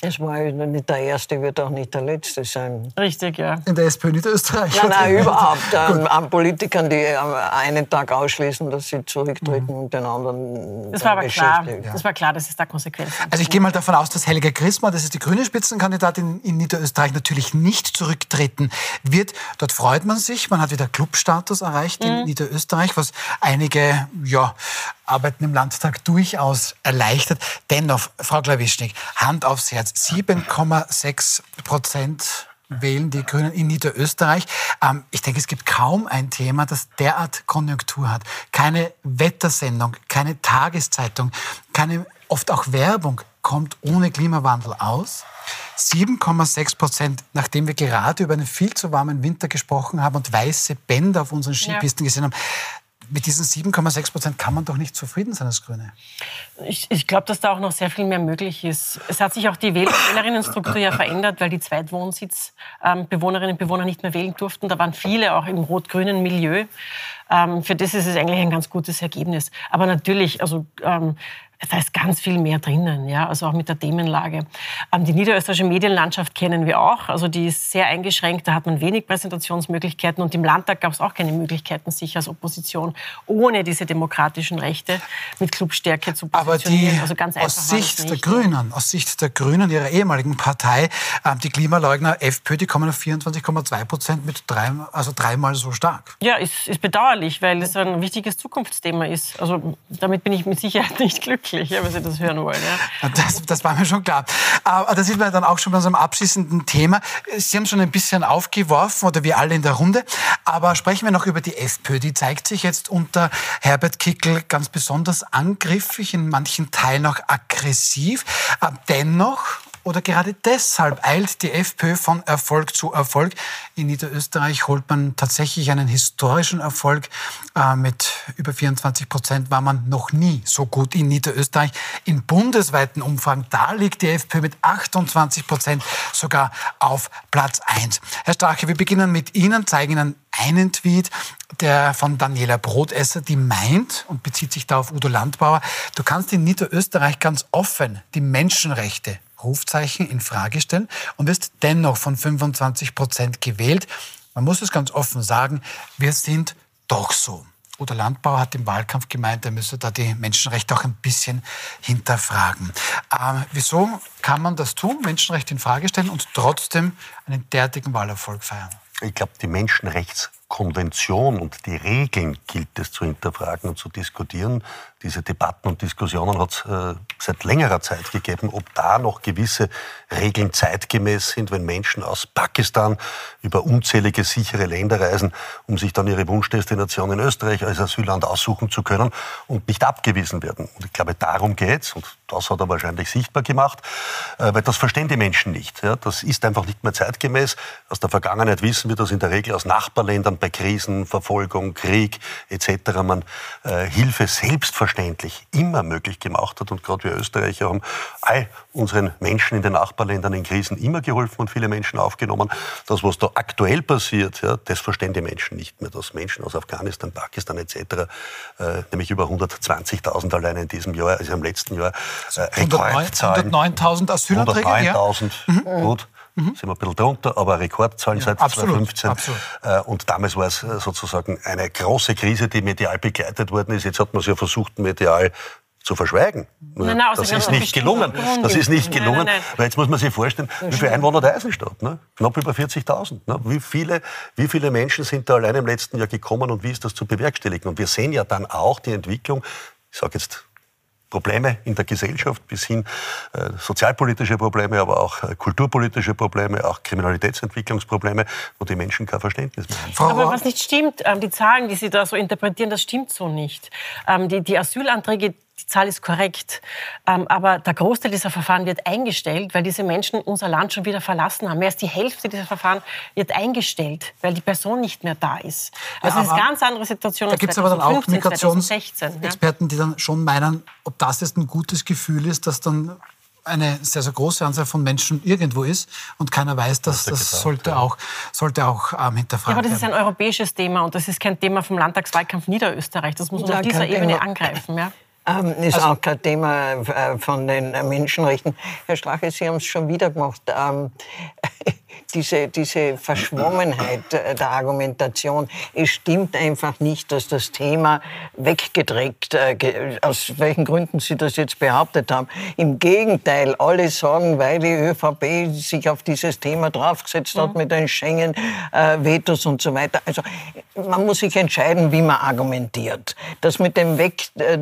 Es war nicht der erste, wird auch nicht der letzte sein. Richtig, ja. In der SPÖ Niederösterreich? Nein, nein, überhaupt. An, an, Politikern, die einen Tag ausschließen, dass sie zurücktreten mhm. und den anderen. Das war aber klar. Ja. Das war klar, dass es da Konsequenzen Also ich gehe mal davon aus, dass Helga Christmann, das ist die grüne Spitzenkandidatin in Niederösterreich, natürlich nicht zurücktreten wird. Dort freut man sich. Man hat wieder Clubstatus erreicht in mhm. Niederösterreich, was einige ja, Arbeiten im Landtag durchaus erleichtert. Dennoch, Frau Klawischnik, Hand aufs Herz, 7,6 Prozent wählen die Grünen in Niederösterreich. Ähm, ich denke, es gibt kaum ein Thema, das derart Konjunktur hat. Keine Wettersendung, keine Tageszeitung, keine oft auch Werbung kommt ohne Klimawandel aus. 7,6 Prozent, nachdem wir gerade über einen viel zu warmen Winter gesprochen haben und weiße Bänder auf unseren Skipisten ja. gesehen haben mit diesen 7,6 Prozent kann man doch nicht zufrieden sein als Grüne. Ich, ich glaube, dass da auch noch sehr viel mehr möglich ist. Es hat sich auch die Wähler Wählerinnenstruktur ja verändert, weil die Zweitwohnsitzbewohnerinnen ähm, und Bewohner nicht mehr wählen durften. Da waren viele auch im rot-grünen Milieu. Ähm, für das ist es eigentlich ein ganz gutes Ergebnis. Aber natürlich, also ähm, da ist ganz viel mehr drinnen, ja, also auch mit der Themenlage. Ähm, die niederösterreichische Medienlandschaft kennen wir auch, also die ist sehr eingeschränkt, da hat man wenig Präsentationsmöglichkeiten und im Landtag gab es auch keine Möglichkeiten, sich als Opposition ohne diese demokratischen Rechte mit Clubstärke zu positionieren. Aber die, also ganz aus Sicht der Grünen, aus Sicht der Grünen, ihrer ehemaligen Partei, ähm, die Klimaleugner FPÖ, die kommen auf 24,2 Prozent mit drei, also dreimal so stark. Ja, ist, ist bedauerlich, weil es ein wichtiges Zukunftsthema ist. Also damit bin ich mit Sicherheit nicht glücklich schrecklich, wenn Sie das hören wollen. Ja. Das, das war mir schon klar. Aber das ist mir dann auch schon bei unserem abschließenden Thema. Sie haben schon ein bisschen aufgeworfen, oder wir alle in der Runde. Aber sprechen wir noch über die FPÖ. Die zeigt sich jetzt unter Herbert Kickel ganz besonders angriffig, in manchen Teilen auch aggressiv. Dennoch oder gerade deshalb eilt die FPÖ von Erfolg zu Erfolg. In Niederösterreich holt man tatsächlich einen historischen Erfolg. Äh, mit über 24 Prozent war man noch nie so gut in Niederösterreich. In bundesweiten Umfragen, da liegt die FPÖ mit 28 Prozent sogar auf Platz 1. Herr Strache, wir beginnen mit Ihnen, zeigen Ihnen einen Tweet, der von Daniela Brotesser, die meint und bezieht sich da auf Udo Landbauer, du kannst in Niederösterreich ganz offen die Menschenrechte Rufzeichen in Frage stellen und wirst dennoch von 25 Prozent gewählt. Man muss es ganz offen sagen, wir sind doch so. Oder Landbauer hat im Wahlkampf gemeint, er müsse da die Menschenrechte auch ein bisschen hinterfragen. Ähm, wieso kann man das tun, Menschenrechte in Frage stellen und trotzdem einen derartigen Wahlerfolg feiern? Ich glaube, die Menschenrechtskonvention und die Regeln gilt es zu hinterfragen und zu diskutieren diese Debatten und Diskussionen hat es äh, seit längerer Zeit gegeben, ob da noch gewisse Regeln zeitgemäß sind, wenn Menschen aus Pakistan über unzählige sichere Länder reisen, um sich dann ihre Wunschdestination in Österreich als Asylland aussuchen zu können und nicht abgewiesen werden. Und ich glaube, darum geht's und das hat er wahrscheinlich sichtbar gemacht, äh, weil das verstehen die Menschen nicht. Ja, das ist einfach nicht mehr zeitgemäß. Aus der Vergangenheit wissen wir, dass in der Regel aus Nachbarländern bei Krisen, Verfolgung, Krieg etc. man äh, Hilfe selbst selbstverständlich immer möglich gemacht hat. Und gerade wir Österreicher haben all unseren Menschen in den Nachbarländern in Krisen immer geholfen und viele Menschen aufgenommen. Das, was da aktuell passiert, ja, das verstehen die Menschen nicht mehr. Dass Menschen aus Afghanistan, Pakistan etc., äh, nämlich über 120.000 alleine in diesem Jahr, also im letzten Jahr, äh, 109.000 Asylanträge? 109.000, ja? Mhm. gut. Mhm. Sind wir ein bisschen drunter, aber Rekordzahlen ja, seit absolut, 2015. Absolut. Äh, und damals war es äh, sozusagen eine große Krise, die medial begleitet worden ist. Jetzt hat man es ja versucht, medial zu verschweigen. Nein, nein, das ist nicht gelungen. Das ist nicht gelungen. Nein, Weil jetzt muss man sich vorstellen, wie viele Einwohner der Eisenstadt? Ne? Knapp über 40.000. Ne? Wie, viele, wie viele Menschen sind da allein im letzten Jahr gekommen und wie ist das zu bewerkstelligen? Und wir sehen ja dann auch die Entwicklung, ich sage jetzt Probleme in der Gesellschaft bis hin äh, sozialpolitische Probleme, aber auch äh, kulturpolitische Probleme, auch Kriminalitätsentwicklungsprobleme, wo die Menschen kein Verständnis mehr haben. Frau aber was nicht stimmt, ähm, die Zahlen, die Sie da so interpretieren, das stimmt so nicht. Ähm, die, die Asylanträge, die Zahl ist korrekt. Ähm, aber der Großteil dieser Verfahren wird eingestellt, weil diese Menschen unser Land schon wieder verlassen haben. Mehr als die Hälfte dieser Verfahren wird eingestellt, weil die Person nicht mehr da ist. Also ja, das ist eine ganz andere Situation. Da gibt es aber dann auch Migrationsexperten, ja? die dann schon meinen, ob das jetzt ein gutes Gefühl ist, dass dann eine sehr, sehr große Anzahl von Menschen irgendwo ist und keiner weiß, dass das, das sollte, auch, sollte auch ähm, hinterfragen ja, aber das ist ein europäisch Thema und das ist kein Thema vom Landtagswahlkampf Niederösterreich. Das muss man ja, auf dieser Ebene angreifen. Ja? Ähm, ist also, auch kein Thema äh, von den Menschenrechten. Herr Strache, Sie haben es schon wieder gemacht. Ähm, diese, diese Verschwommenheit der Argumentation. Es stimmt einfach nicht, dass das Thema weggedreckt, äh, aus welchen Gründen Sie das jetzt behauptet haben. Im Gegenteil, alle sagen, weil die ÖVP sich auf dieses Thema draufgesetzt hat mhm. mit den Schengen-Vetos äh, und so weiter. Also man muss sich entscheiden, wie man argumentiert. Das mit dem Weg äh,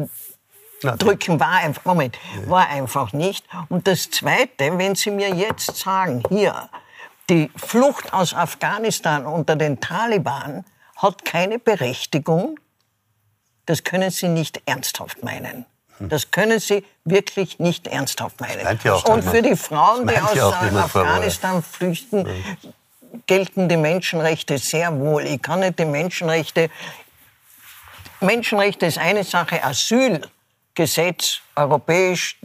drücken war einfach, Moment, war einfach nicht. Und das Zweite, wenn Sie mir jetzt sagen, hier, die Flucht aus Afghanistan unter den Taliban hat keine Berechtigung, das können Sie nicht ernsthaft meinen. Das können Sie wirklich nicht ernsthaft meinen. ja Und für die Frauen, die aus. Afghanistan flüchten, gelten die Menschenrechte sehr wohl. Ich kann nicht die Menschenrechte. Menschenrechte ist eine Sache, Asylgesetz, europäisch,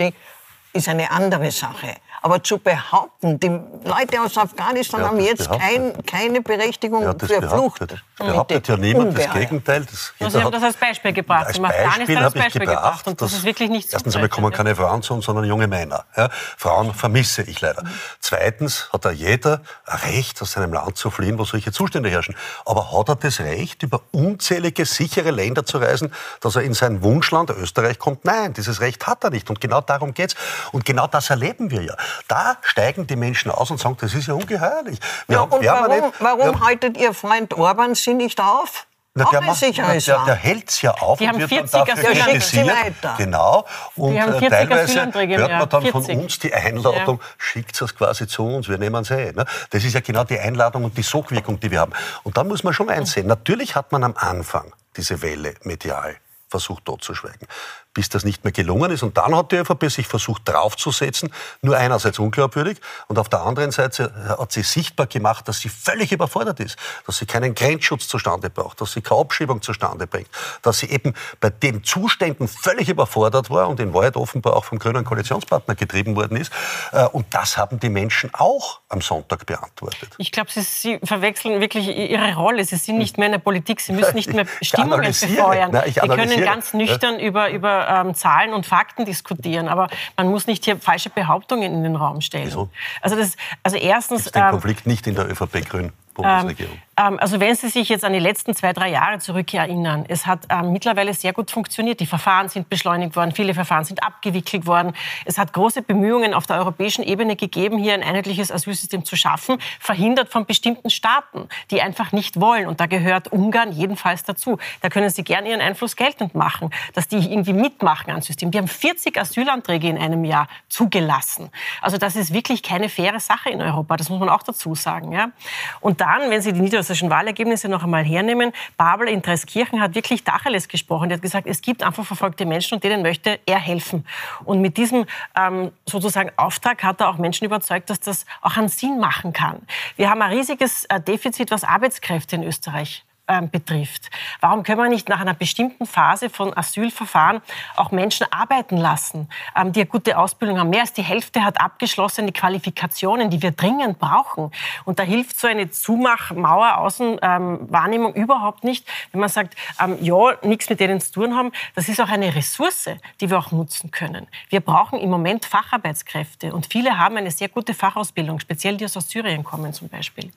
ist eine andere Sache. Aber zu behaupten, die Leute aus Afghanistan haben jetzt kein, behauptet? keine Berechtigung für Flucht. behauptet? Behauptet ja niemand das Gegenteil. Das, Also Sie haben das als Beispiel gebracht. Als Beispiel als habe ich Beispiel gebracht. gebracht. Und das ist wirklich nicht Erstens einmal kommen keine Frauen zu uns, sondern junge Männer. Ja, Frauen vermisse ich leider. Zweitens hat da jeder ein Recht, aus seinem Land zu fliehen, wo solche Zustände herrschen. Aber hat er das Recht, über unzählige sichere Länder zu reisen, dass er in sein Wunschland Österreich kommt? Nein, dieses Recht hat er nicht. Und genau darum geht's. Und genau das erleben wir ja. Da steigen die Menschen aus und sagen, das ist ja ungeheuerlich. Wir Ja, haben- und warum, nicht- warum haben- haltet Ihr Freund Orban Sie nicht auf? na, der, macht, der, Sicherheitsland. der hält's ja auf Die haben und wird 40 dann dafür kritisiert. Ja. Genau. Und haben äh, 40 teilweise hört man dann von 40. uns die Einladung, schickt es quasi zu uns, wir nehmen es eh. Ne? Das ist ja genau die Einladung und die Sogwirkung, die wir haben. Und da muss man schon eins sehen. Natürlich hat man am Anfang diese Welle medial versucht totzuschweigen, bis das nicht mehr gelungen ist. Und dann hat die ÖVP sich versucht draufzusetzen, nur einerseits unglaubwürdig und auf der anderen Seite hat sie sichtbar gemacht, dass sie völlig überfordert ist, dass sie keinen Grenzschutz zustande braucht, dass sie keine Abschiebung zustande bringt, dass sie eben bei den Zuständen völlig überfordert war und in Wahrheit offenbar auch vom grünen Koalitionspartner getrieben worden ist. Äh, Und das haben die Menschen auch am Sonntag beantwortet. Ich glaube, Sie, Sie verwechseln wirklich Ihre Rolle. Sie sind nicht mehr in der Politik. Sie müssen nicht mehr Stimmungen befeuern. Nein, Sie können ganz nüchtern über, über ähm, Zahlen und Fakten diskutieren. Aber man muss nicht hier falsche Behauptungen in den Raum stellen. Wieso? Also, das, also erstens... Ist den ähm, Konflikt nicht in der ÖVP-Grün ähm, Bundesregierung. ähm, also wenn Sie sich jetzt an die letzten zwei, drei Jahre zurückerinnern, es hat ähm, mittlerweile sehr gut funktioniert. Die Verfahren sind beschleunigt worden, viele Verfahren sind abgewickelt worden. Es hat große Bemühungen auf der europäischen Ebene gegeben, hier ein einheitliches Asylsystem zu schaffen, verhindert von bestimmten Staaten, die einfach nicht wollen. Und da gehört Ungarn jedenfalls dazu. Da können Sie gerne Ihren Einfluss geltend machen, dass die irgendwie mitmachen an System. Die haben 40 Asylanträge in einem Jahr zugelassen. Also das ist wirklich keine faire Sache in Europa. Das muss man auch dazu sagen. Ja? Und dann, wenn Sie die niederösterreichischen Wahlergebnisse noch einmal hernehmen, Babel in Treskirchen hat wirklich Tacheles gesprochen. Die hat gesagt, es gibt einfach verfolgte Menschen und denen möchte er helfen. Und mit diesem ähm, sozusagen Auftrag hat er auch Menschen überzeugt, dass das auch einen Sinn machen kann. Wir haben ein riesiges äh, Defizit, was Arbeitskräfte in Österreich ähm, betrifft. Warum können wir nicht nach einer bestimmten Phase von Asylverfahren auch Menschen arbeiten lassen, ähm, die eine gute Ausbildung haben? Mehr als die Hälfte hat abgeschlossene Qualifikationen, die wir dringend brauchen. Und da hilft so eine Zumachmauer Außenwahrnehmung überhaupt nicht, wenn man sagt, ähm, ja, nichts mit denen zu tun haben. Das ist auch eine Ressource, die wir auch nutzen können. Wir brauchen im Moment Facharbeitskräfte und viele haben eine sehr gute Fachausbildung, speziell die aus Syrien kommen zum Beispiel.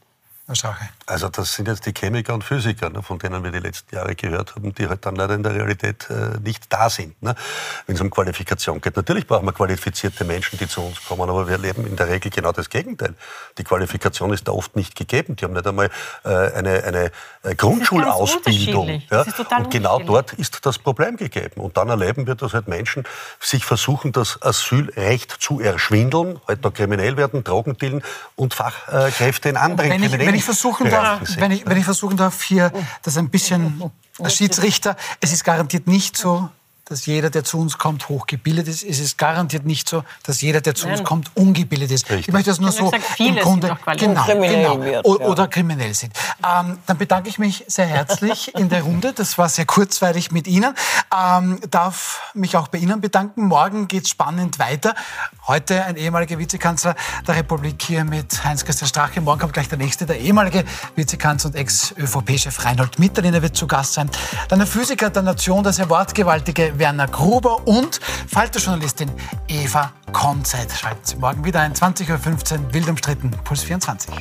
Strache. Also das sind jetzt die Chemiker und Physiker, ne, von denen wir die letzten Jahre gehört haben, die halt dann leider in der Realität äh, nicht da sind, ne, wenn es um Qualifikation geht. Natürlich brauchen wir qualifizierte Menschen, die zu uns kommen, aber wir erleben in der Regel genau das Gegenteil. Die Qualifikation ist da oft nicht gegeben. Die haben nicht einmal äh, eine, eine äh, Grundschulausbildung. total und genau dort ist das Problem gegeben. Und dann erleben wir, dass halt Menschen sich versuchen, das Asylrecht zu erschwindeln, halt noch kriminell werden, Drogen dealen und Fachkräfte in anderen kriminellen wenn ich versuchen darf, wenn ich, wenn ich versuchen darf, hier das ein bisschen als Schiedsrichter, es ist garantiert nicht so, dass jeder, der zu uns kommt, hochgebildet ist. Es ist garantiert nicht so, dass jeder, der zu uns Nein. kommt, ungebildet ist. Richtig. Ich möchte das nur so viele im Grunde genau, Kriminell genau. wird, ja. oder kriminell sind. Ähm, dann bedanke ich mich sehr herzlich in der Runde. Das war sehr kurzweilig mit Ihnen. Ähm, darf mich auch bei Ihnen bedanken. Morgen geht es spannend weiter. Heute ein ehemaliger Vizekanzler der Republik hier mit Heinz-Christian Strache. Morgen kommt gleich der nächste, der ehemalige Vizekanzler und Ex-ÖVP-Chef Reinhold Mitterlehner wird zu Gast sein. Dann der Physiker der Nation, der sehr wortgewaltige Werner Gruber und Falterjournalistin Eva Konzeit. Schalten Sie morgen wieder ein 20.15 Uhr, wild umstritten, Puls 24.